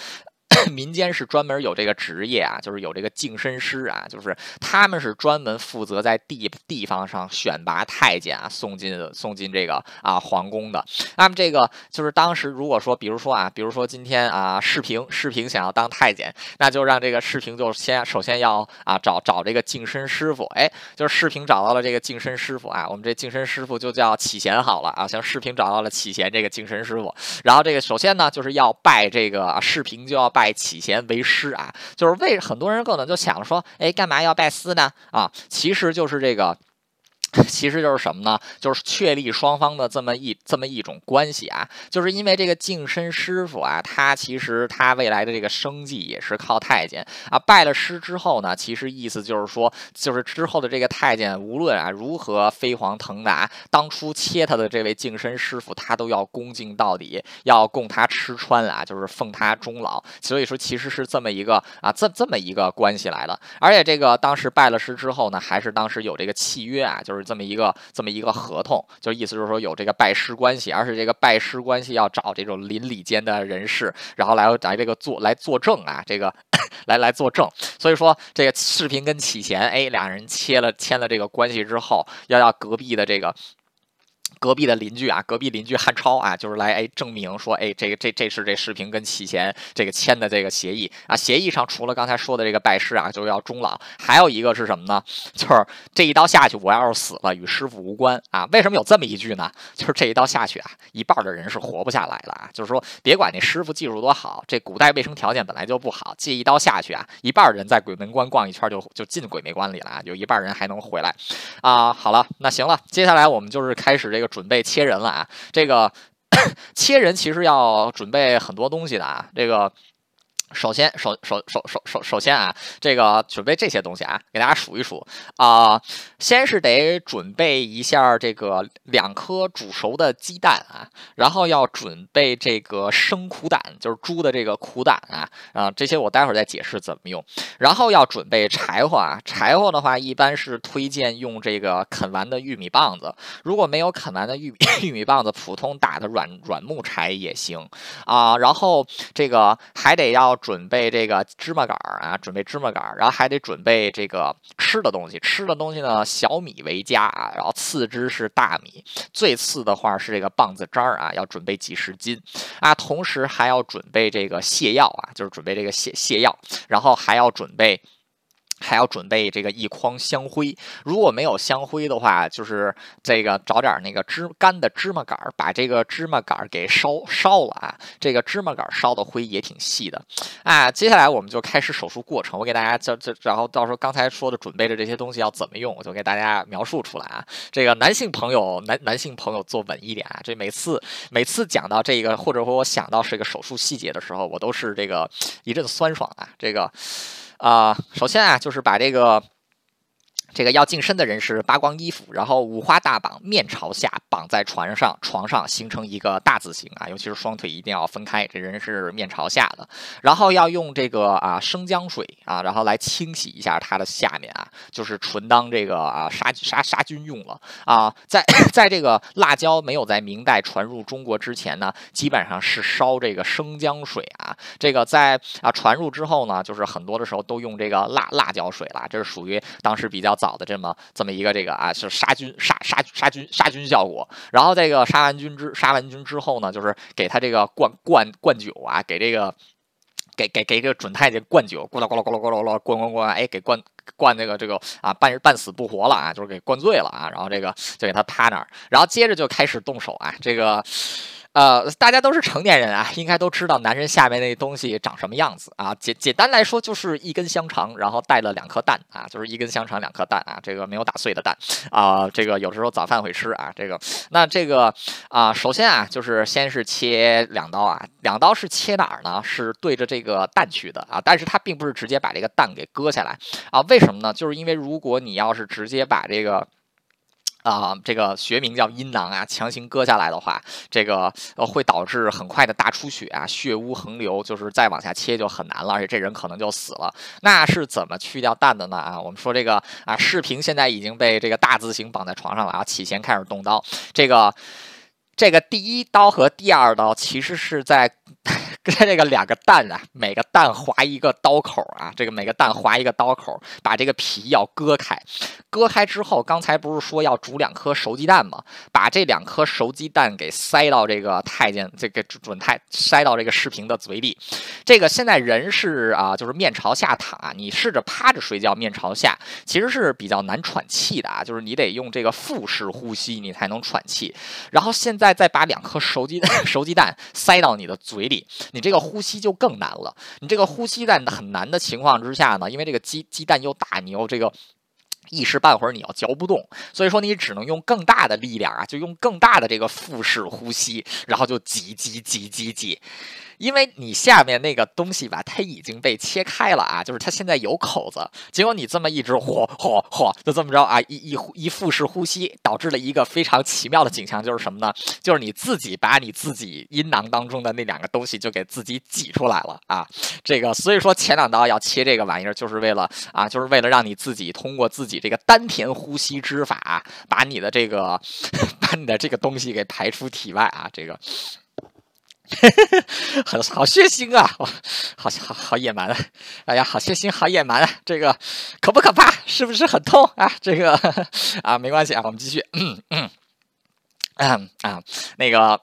民间是专门有这个职业啊，就是有这个净身师啊，就是他们是专门负责在地地方上选拔太监啊，送进送进这个啊皇宫的。那么这个就是当时如果说，比如说啊，比如说今天啊世平世平想要当太监，那就让这个世平就先首先要啊找找这个净身师傅。哎，就是世平找到了这个净身师傅啊，我们这净身师傅就叫启贤好了啊，像世平找到了启贤这个净身师傅，然后这个首先呢就是要拜这个世平就要拜。拜启贤为师啊，就是为很多人可能就想说，哎，干嘛要拜师呢？啊，其实就是这个。其实就是什么呢？就是确立双方的这么一这么一种关系啊。就是因为这个净身师傅啊，他其实他未来的这个生计也是靠太监啊。拜了师之后呢，其实意思就是说，就是之后的这个太监无论啊如何飞黄腾达，当初切他的这位净身师傅，他都要恭敬到底，要供他吃穿啊，就是奉他终老。所以说，其实是这么一个啊这这么一个关系来的。而且这个当时拜了师之后呢，还是当时有这个契约啊，就是。这么一个这么一个合同，就意思就是说有这个拜师关系，而且这个拜师关系要找这种邻里间的人士，然后来来这个做来作证啊，这个 来来作证。所以说这个视频跟启贤，哎，俩人切了签了这个关系之后，要要隔壁的这个。隔壁的邻居啊，隔壁邻居汉超啊，就是来哎证明说，哎，这个这这是这视频跟启贤这个签的这个协议啊，协议上除了刚才说的这个拜师啊，就要终老，还有一个是什么呢？就是这一刀下去，我要是死了，与师傅无关啊。为什么有这么一句呢？就是这一刀下去啊，一半的人是活不下来了啊。就是说，别管那师傅技术多好，这古代卫生条件本来就不好，这一刀下去啊，一半人在鬼门关逛一圈就就进鬼门关里了啊，有一半人还能回来啊。好了，那行了，接下来我们就是开始这个准备切人了。啊，这个 切人其实要准备很多东西的啊，这个。首先，首首首首首首先啊，这个准备这些东西啊，给大家数一数啊。先是得准备一下这个两颗煮熟的鸡蛋啊，然后要准备这个生苦胆，就是猪的这个苦胆啊啊，这些我待会儿再解释怎么用。然后要准备柴火啊，柴火的话一般是推荐用这个啃完的玉米棒子，如果没有啃完的玉米 玉米棒子，普通打的软软木柴也行啊。然后这个还得要。准备这个芝麻杆儿啊，准备芝麻杆儿，然后还得准备这个吃的东西。吃的东西呢，小米为佳啊，然后次之是大米，最次的话是这个棒子渣儿啊，要准备几十斤啊。同时还要准备这个泻药啊，就是准备这个泻泻药，然后还要准备。还要准备这个一筐香灰，如果没有香灰的话，就是这个找点那个芝干的芝麻杆儿，把这个芝麻杆儿给烧烧了啊。这个芝麻杆儿烧的灰也挺细的啊。接下来我们就开始手术过程，我给大家这这，然后到时候刚才说的准备的这些东西要怎么用，我就给大家描述出来啊。这个男性朋友男男性朋友坐稳一点啊。这每次每次讲到这个，或者说我想到这个手术细节的时候，我都是这个一阵酸爽啊。这个。啊，首先啊，就是把这个。这个要净身的人是扒光衣服，然后五花大绑，面朝下绑在船上，床上形成一个大字形啊，尤其是双腿一定要分开，这人是面朝下的。然后要用这个啊生姜水啊，然后来清洗一下它的下面啊，就是纯当这个啊杀杀杀菌用了啊。在 在这个辣椒没有在明代传入中国之前呢，基本上是烧这个生姜水啊。这个在啊传入之后呢，就是很多的时候都用这个辣辣椒水了，这是属于当时比较。早的这么这么一个这个啊，是杀菌杀杀杀菌杀菌效果。然后这个杀完菌之杀完菌之后呢，就是给他这个灌灌灌酒啊，给这个给给给这个准太监灌酒，咕噜咕噜咕噜咕噜咕噜灌灌灌，哎，给灌灌那个这个啊半半死不活了啊，就是给灌醉了啊。然后这个就给他趴那儿，然后接着就开始动手啊，这个。呃，大家都是成年人啊，应该都知道男人下面那东西长什么样子啊。简简单来说，就是一根香肠，然后带了两颗蛋啊，就是一根香肠两颗蛋啊，这个没有打碎的蛋啊。这个有时候早饭会吃啊。这个那这个啊，首先啊，就是先是切两刀啊，两刀是切哪儿呢？是对着这个蛋去的啊，但是它并不是直接把这个蛋给割下来啊。为什么呢？就是因为如果你要是直接把这个。啊，这个学名叫阴囊啊，强行割下来的话，这个呃会导致很快的大出血啊，血污横流，就是再往下切就很难了，而且这人可能就死了。那是怎么去掉蛋的呢？啊，我们说这个啊，视频现在已经被这个大字形绑在床上了啊，起先开始动刀，这个这个第一刀和第二刀其实是在。在这个两个蛋啊，每个蛋划一个刀口啊，这个每个蛋划一个刀口，把这个皮要割开。割开之后，刚才不是说要煮两颗熟鸡蛋吗？把这两颗熟鸡蛋给塞到这个太监这个准太塞到这个视频的嘴里。这个现在人是啊，就是面朝下躺，你试着趴着睡觉，面朝下其实是比较难喘气的啊，就是你得用这个腹式呼吸，你才能喘气。然后现在再把两颗熟鸡蛋 熟鸡蛋塞到你的嘴嘴里。你这个呼吸就更难了。你这个呼吸在很难的情况之下呢，因为这个鸡鸡蛋又大，你又这个一时半会儿你要嚼不动，所以说你只能用更大的力量啊，就用更大的这个腹式呼吸，然后就挤挤挤挤挤。因为你下面那个东西吧，它已经被切开了啊，就是它现在有口子。结果你这么一直呼呼呼，就这么着啊，一一一腹式呼吸，导致了一个非常奇妙的景象，就是什么呢？就是你自己把你自己阴囊当中的那两个东西就给自己挤出来了啊。这个所以说前两刀要切这个玩意儿，就是为了啊，就是为了让你自己通过自己这个丹田呼吸之法，把你的这个 把你的这个东西给排出体外啊，这个。很好血腥啊，好好好野蛮啊！哎呀，好血腥，好野蛮啊！这个可不可怕？是不是很痛啊？这个啊，没关系啊，我们继续嗯嗯。啊，那个。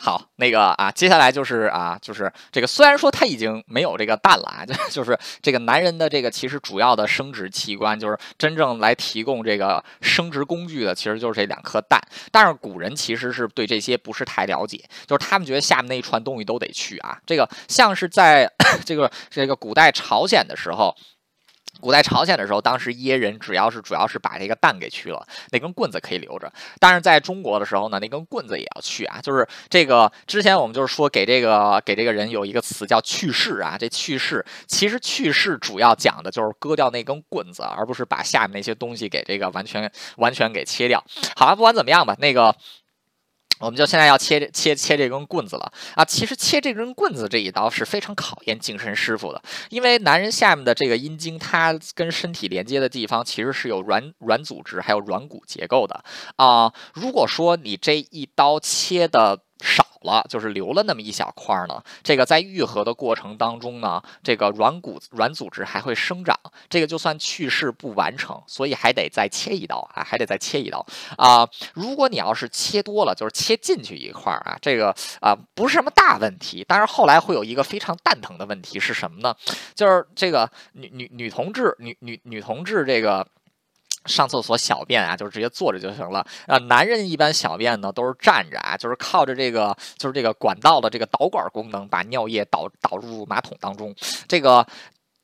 好，那个啊，接下来就是啊，就是这个，虽然说他已经没有这个蛋了啊，就 就是这个男人的这个其实主要的生殖器官，就是真正来提供这个生殖工具的，其实就是这两颗蛋。但是古人其实是对这些不是太了解，就是他们觉得下面那一串东西都得去啊。这个像是在 这个这个古代朝鲜的时候。古代朝鲜的时候，当时耶人只要是主要是把这个蛋给去了，那根棍子可以留着。但是在中国的时候呢，那根棍子也要去啊。就是这个之前我们就是说给这个给这个人有一个词叫去世啊。这去世其实去世主要讲的就是割掉那根棍子，而不是把下面那些东西给这个完全完全给切掉。好了，不管怎么样吧，那个。我们就现在要切切切这根棍子了啊！其实切这根棍子这一刀是非常考验净身师傅的，因为男人下面的这个阴茎，它跟身体连接的地方其实是有软软组织还有软骨结构的啊。如果说你这一刀切的，了，就是留了那么一小块儿呢。这个在愈合的过程当中呢，这个软骨软组织还会生长，这个就算去世不完成，所以还得再切一刀啊，还得再切一刀啊。如果你要是切多了，就是切进去一块儿啊，这个啊不是什么大问题。但是后来会有一个非常蛋疼的问题是什么呢？就是这个女女女同志女女女同志这个。上厕所小便啊，就是直接坐着就行了。啊，男人一般小便呢都是站着啊，就是靠着这个，就是这个管道的这个导管功能，把尿液导导入马桶当中。这个。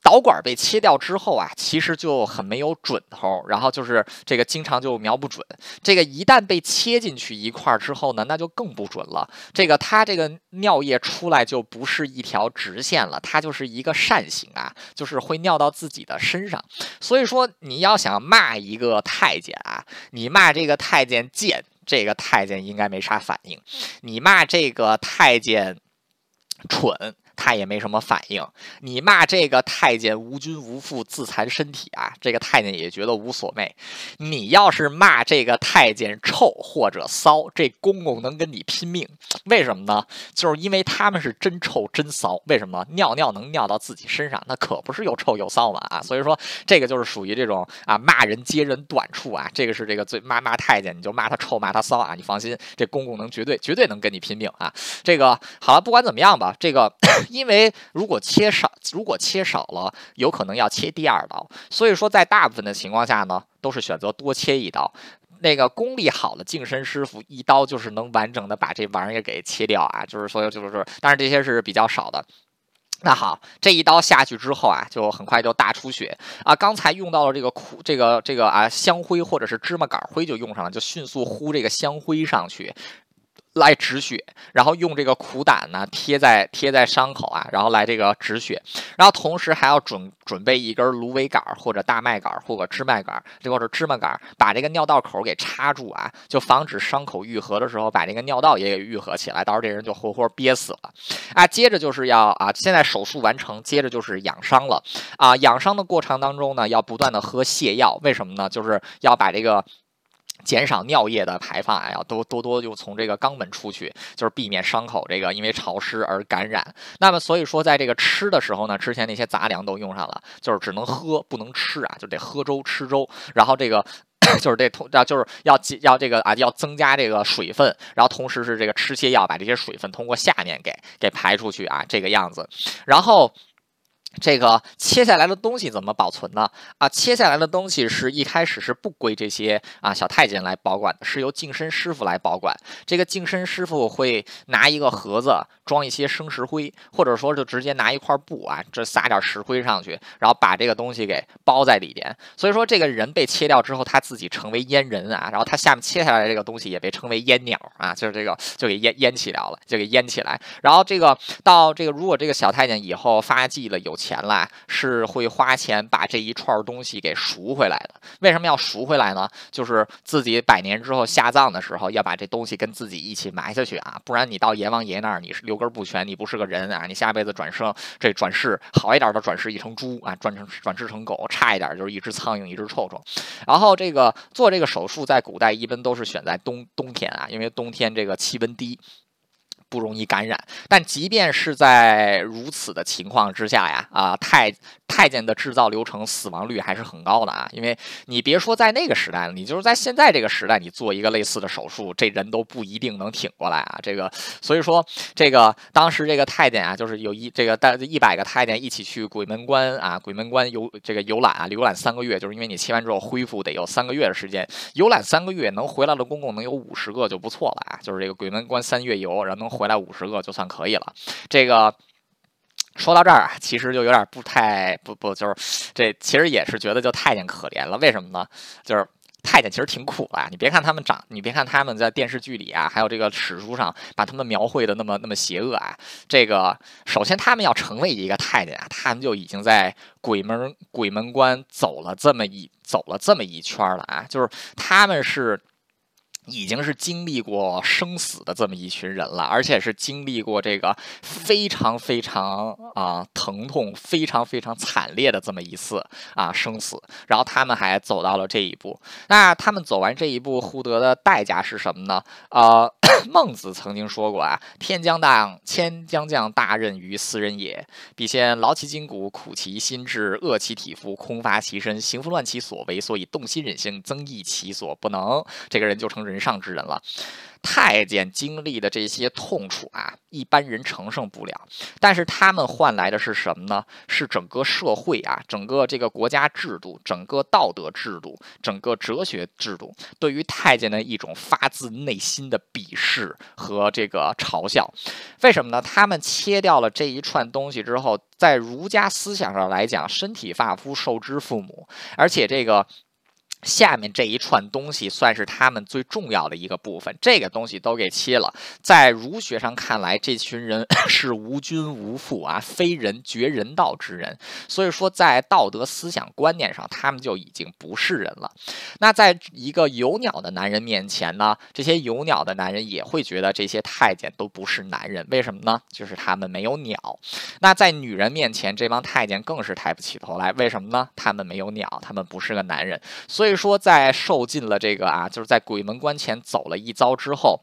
导管被切掉之后啊，其实就很没有准头，然后就是这个经常就瞄不准。这个一旦被切进去一块之后呢，那就更不准了。这个它这个尿液出来就不是一条直线了，它就是一个扇形啊，就是会尿到自己的身上。所以说你要想骂一个太监啊，你骂这个太监贱，这个太监应该没啥反应；你骂这个太监蠢。他也没什么反应，你骂这个太监无君无父自残身体啊，这个太监也觉得无所谓。你要是骂这个太监臭或者骚，这公公能跟你拼命。为什么呢？就是因为他们是真臭真骚。为什么？尿尿能尿到自己身上，那可不是又臭又骚嘛啊！所以说这个就是属于这种啊骂人揭人短处啊。这个是这个最骂骂太监，你就骂他臭骂他骚啊，你放心，这公公能绝对绝对能跟你拼命啊。这个好了，不管怎么样吧，这个。因为如果切少，如果切少了，有可能要切第二刀，所以说在大部分的情况下呢，都是选择多切一刀。那个功力好的净身师傅，一刀就是能完整的把这玩意儿给切掉啊，就是说就是，但是这些是比较少的。那好，这一刀下去之后啊，就很快就大出血啊。刚才用到了这个苦，这个这个啊香灰或者是芝麻杆灰就用上了，就迅速呼这个香灰上去。来止血，然后用这个苦胆呢贴在贴在伤口啊，然后来这个止血，然后同时还要准准备一根芦苇杆或者大麦杆或者芝麻杆，这或者芝麻杆，把这个尿道口给插住啊，就防止伤口愈合的时候把这个尿道也给愈合起来，到时候这人就活活憋死了啊。接着就是要啊，现在手术完成，接着就是养伤了啊。养伤的过程当中呢，要不断的喝泻药，为什么呢？就是要把这个。减少尿液的排放啊，要多多多就从这个肛门出去，就是避免伤口这个因为潮湿而感染。那么所以说，在这个吃的时候呢，之前那些杂粮都用上了，就是只能喝不能吃啊，就得喝粥吃粥。然后这个 就是这通，就是要要这个啊，要增加这个水分，然后同时是这个吃泻药，把这些水分通过下面给给排出去啊，这个样子。然后。这个切下来的东西怎么保存呢？啊，切下来的东西是一开始是不归这些啊小太监来保管的，是由净身师傅来保管。这个净身师傅会拿一个盒子装一些生石灰，或者说就直接拿一块布啊，这撒点石灰上去，然后把这个东西给包在里边。所以说这个人被切掉之后，他自己成为阉人啊，然后他下面切下来这个东西也被称为阉鸟啊，就是这个就给阉阉起来了，就给阉起来。然后这个到这个如果这个小太监以后发迹了有。钱来是会花钱把这一串东西给赎回来的。为什么要赎回来呢？就是自己百年之后下葬的时候，要把这东西跟自己一起埋下去啊！不然你到阎王爷那儿，你是六根不全，你不是个人啊！你下辈子转生，这转世好一点的转世一成猪啊，转成转世成狗，差一点就是一只苍蝇，一只臭虫。然后这个做这个手术，在古代一般都是选在冬冬天啊，因为冬天这个气温低。不容易感染，但即便是在如此的情况之下呀，啊，太太监的制造流程死亡率还是很高的啊，因为你别说在那个时代了，你就是在现在这个时代，你做一个类似的手术，这人都不一定能挺过来啊。这个，所以说这个当时这个太监啊，就是有一这个带一百个太监一起去鬼门关啊，鬼门关游这个游览啊，游览三个月，就是因为你切完之后恢复得有三个月的时间，游览三个月能回来的公公能有五十个就不错了啊，就是这个鬼门关三月游，然后能回来五十个就算可以了，这个。说到这儿啊，其实就有点不太不不，就是这其实也是觉得就太监可怜了。为什么呢？就是太监其实挺苦的。你别看他们长，你别看他们在电视剧里啊，还有这个史书上把他们描绘的那么那么邪恶啊。这个首先他们要成为一个太监啊，他们就已经在鬼门鬼门关走了这么一走了这么一圈了啊。就是他们是。已经是经历过生死的这么一群人了，而且是经历过这个非常非常啊疼痛、非常非常惨烈的这么一次啊生死，然后他们还走到了这一步。那他们走完这一步，获得的代价是什么呢？呃，孟子曾经说过啊：“天将大，天将降大任于斯人也，必先劳其筋骨，苦其心志，饿其体肤，空乏其身，行拂乱其所为，所以动心忍性，增益其所不能。”这个人就成人。人上之人了，太监经历的这些痛楚啊，一般人承受不了。但是他们换来的是什么呢？是整个社会啊，整个这个国家制度，整个道德制度，整个哲学制度，对于太监的一种发自内心的鄙视和这个嘲笑。为什么呢？他们切掉了这一串东西之后，在儒家思想上来讲，身体发肤受之父母，而且这个。下面这一串东西算是他们最重要的一个部分，这个东西都给切了。在儒学上看来，这群人 是无君无父啊，非人绝人道之人。所以说，在道德思想观念上，他们就已经不是人了。那在一个有鸟的男人面前呢，这些有鸟的男人也会觉得这些太监都不是男人。为什么呢？就是他们没有鸟。那在女人面前，这帮太监更是抬不起头来。为什么呢？他们没有鸟，他们不是个男人。所以。说在受尽了这个啊，就是在鬼门关前走了一遭之后，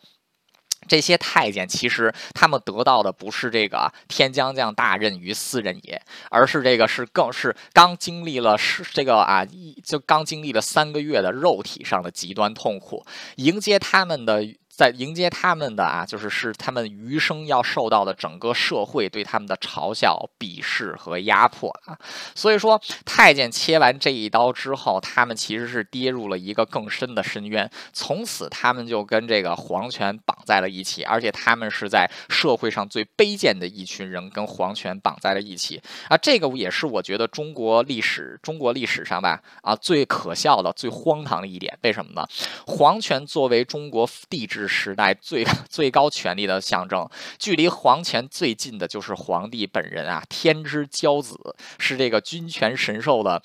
这些太监其实他们得到的不是这个天将降大任于斯人也，而是这个是更是刚经历了是这个啊就刚经历了三个月的肉体上的极端痛苦，迎接他们的。在迎接他们的啊，就是是他们余生要受到的整个社会对他们的嘲笑、鄙视和压迫啊。所以说，太监切完这一刀之后，他们其实是跌入了一个更深的深渊。从此，他们就跟这个皇权绑在了一起，而且他们是在社会上最卑贱的一群人，跟皇权绑在了一起啊。这个也是我觉得中国历史、中国历史上吧啊最可笑的、最荒唐的一点。为什么呢？皇权作为中国帝制。时代最 最高权力的象征，距离皇权最近的就是皇帝本人啊，天之骄子，是这个君权神授的。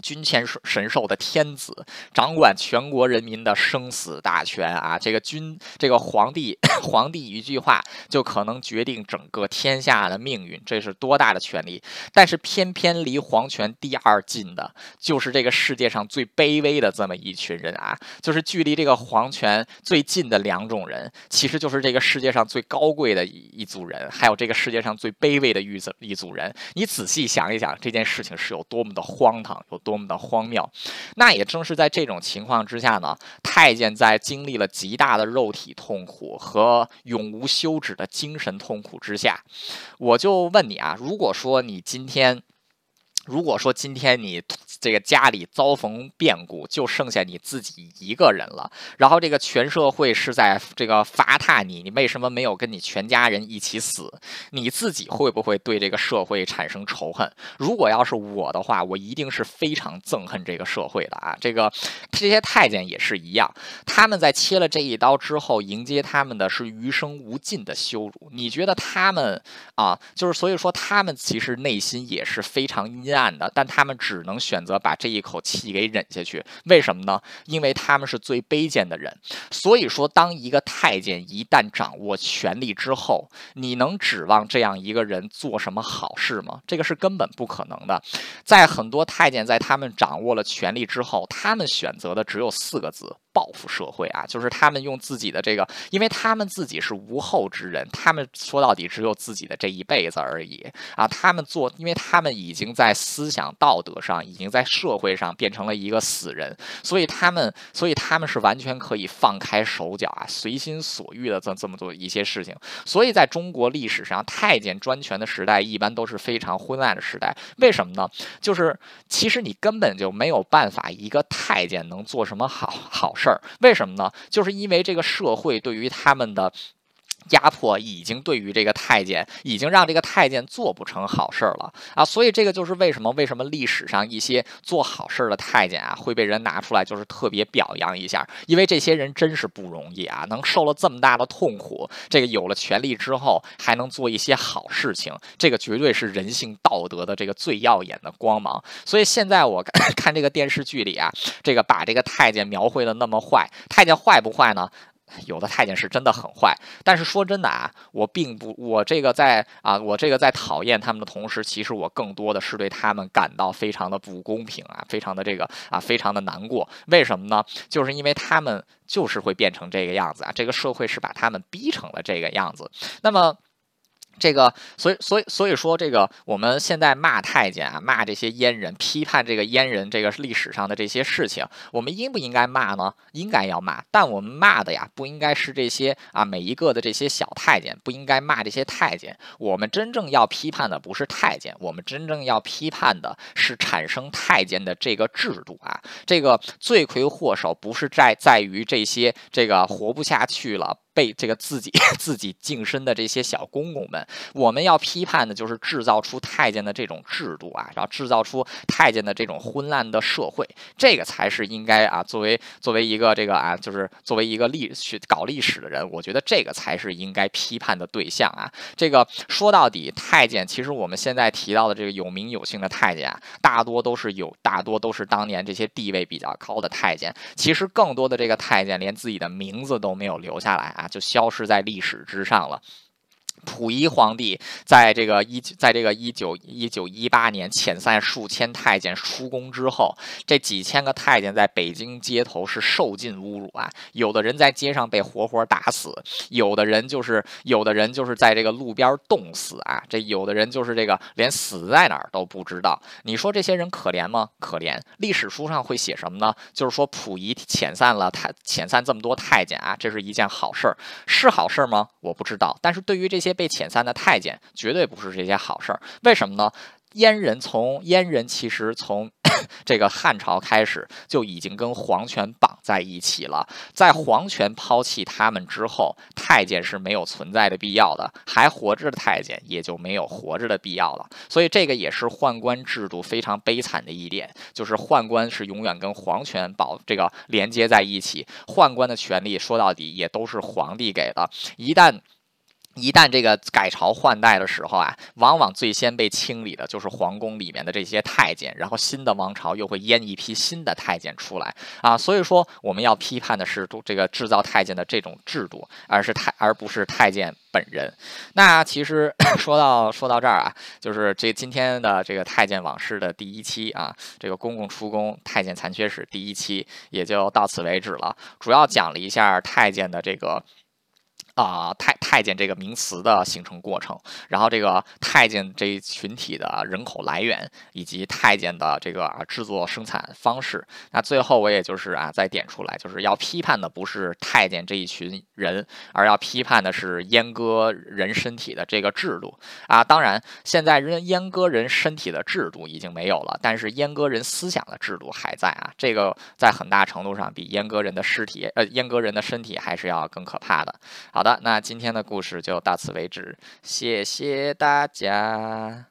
君前神兽的天子，掌管全国人民的生死大权啊！这个君，这个皇帝，皇帝一句话就可能决定整个天下的命运，这是多大的权力！但是偏偏离皇权第二近的，就是这个世界上最卑微的这么一群人啊！就是距离这个皇权最近的两种人，其实就是这个世界上最高贵的一一组人，还有这个世界上最卑微的一组一组人。你仔细想一想，这件事情是有多么的荒唐，有多。多么的荒谬！那也正是在这种情况之下呢，太监在经历了极大的肉体痛苦和永无休止的精神痛苦之下，我就问你啊，如果说你今天。如果说今天你这个家里遭逢变故，就剩下你自己一个人了，然后这个全社会是在这个罚他你，你为什么没有跟你全家人一起死？你自己会不会对这个社会产生仇恨？如果要是我的话，我一定是非常憎恨这个社会的啊！这个这些太监也是一样，他们在切了这一刀之后，迎接他们的是余生无尽的羞辱。你觉得他们啊，就是所以说他们其实内心也是非常阴。阴暗的，但他们只能选择把这一口气给忍下去。为什么呢？因为他们是最卑贱的人。所以说，当一个太监一旦掌握权力之后，你能指望这样一个人做什么好事吗？这个是根本不可能的。在很多太监在他们掌握了权力之后，他们选择的只有四个字：报复社会啊，就是他们用自己的这个，因为他们自己是无后之人，他们说到底只有自己的这一辈子而已啊。他们做，因为他们已经在思想道德上，已经在社会上变成了一个死人，所以他们，所以他们是完全可以放开手脚啊，随心所欲的这这么做一些事情。所以在中国历史上，太监专权的时代一般都是非常昏暗的时代。为什么呢？就是其实你根本就没有办法，一个太监能做什么好好。事儿，为什么呢？就是因为这个社会对于他们的。压迫已经对于这个太监，已经让这个太监做不成好事儿了啊！所以这个就是为什么为什么历史上一些做好事儿的太监啊，会被人拿出来就是特别表扬一下，因为这些人真是不容易啊，能受了这么大的痛苦，这个有了权力之后还能做一些好事情，这个绝对是人性道德的这个最耀眼的光芒。所以现在我 看这个电视剧里啊，这个把这个太监描绘的那么坏，太监坏不坏呢？有的太监是真的很坏，但是说真的啊，我并不，我这个在啊，我这个在讨厌他们的同时，其实我更多的是对他们感到非常的不公平啊，非常的这个啊，非常的难过。为什么呢？就是因为他们就是会变成这个样子啊，这个社会是把他们逼成了这个样子。那么。这个，所以，所以，所以说，这个我们现在骂太监啊，骂这些阉人，批判这个阉人这个历史上的这些事情，我们应不应该骂呢？应该要骂，但我们骂的呀，不应该是这些啊每一个的这些小太监，不应该骂这些太监。我们真正要批判的不是太监，我们真正要批判的是产生太监的这个制度啊。这个罪魁祸首不是在在于这些这个活不下去了。被这个自己 自己净身的这些小公公们，我们要批判的就是制造出太监的这种制度啊，然后制造出太监的这种昏暗的社会，这个才是应该啊，作为作为一个这个啊，就是作为一个历去搞历史的人，我觉得这个才是应该批判的对象啊。这个说到底，太监其实我们现在提到的这个有名有姓的太监啊，大多都是有大多都是当年这些地位比较高的太监，其实更多的这个太监连自己的名字都没有留下来。啊，就消失在历史之上了。溥仪皇帝在这个一，在这个一九一九一八年遣散数千太监出宫之后，这几千个太监在北京街头是受尽侮辱啊！有的人在街上被活活打死，有的人就是有的人就是在这个路边冻死啊！这有的人就是这个连死在哪儿都不知道。你说这些人可怜吗？可怜。历史书上会写什么呢？就是说溥仪遣散了太遣散这么多太监啊，这是一件好事儿，是好事儿吗？我不知道。但是对于这些被遣散的太监绝对不是这些好事儿，为什么呢？阉人从阉人其实从 这个汉朝开始就已经跟皇权绑在一起了，在皇权抛弃他们之后，太监是没有存在的必要的，还活着的太监也就没有活着的必要了。所以这个也是宦官制度非常悲惨的一点，就是宦官是永远跟皇权保这个连接在一起，宦官的权利说到底也都是皇帝给的，一旦。一旦这个改朝换代的时候啊，往往最先被清理的就是皇宫里面的这些太监，然后新的王朝又会阉一批新的太监出来啊。所以说，我们要批判的是这个制造太监的这种制度，而是太而不是太监本人。那其实 说到说到这儿啊，就是这今天的这个太监往事的第一期啊，这个公公出宫太监残缺史第一期也就到此为止了，主要讲了一下太监的这个。啊，太太监这个名词的形成过程，然后这个太监这一群体的人口来源，以及太监的这个制作生产方式。那最后我也就是啊，再点出来，就是要批判的不是太监这一群人，而要批判的是阉割人身体的这个制度啊。当然，现在人阉割人身体的制度已经没有了，但是阉割人思想的制度还在啊。这个在很大程度上比阉割人的尸体，呃，阉割人的身体还是要更可怕的。好的那今天的故事就到此为止，谢谢大家。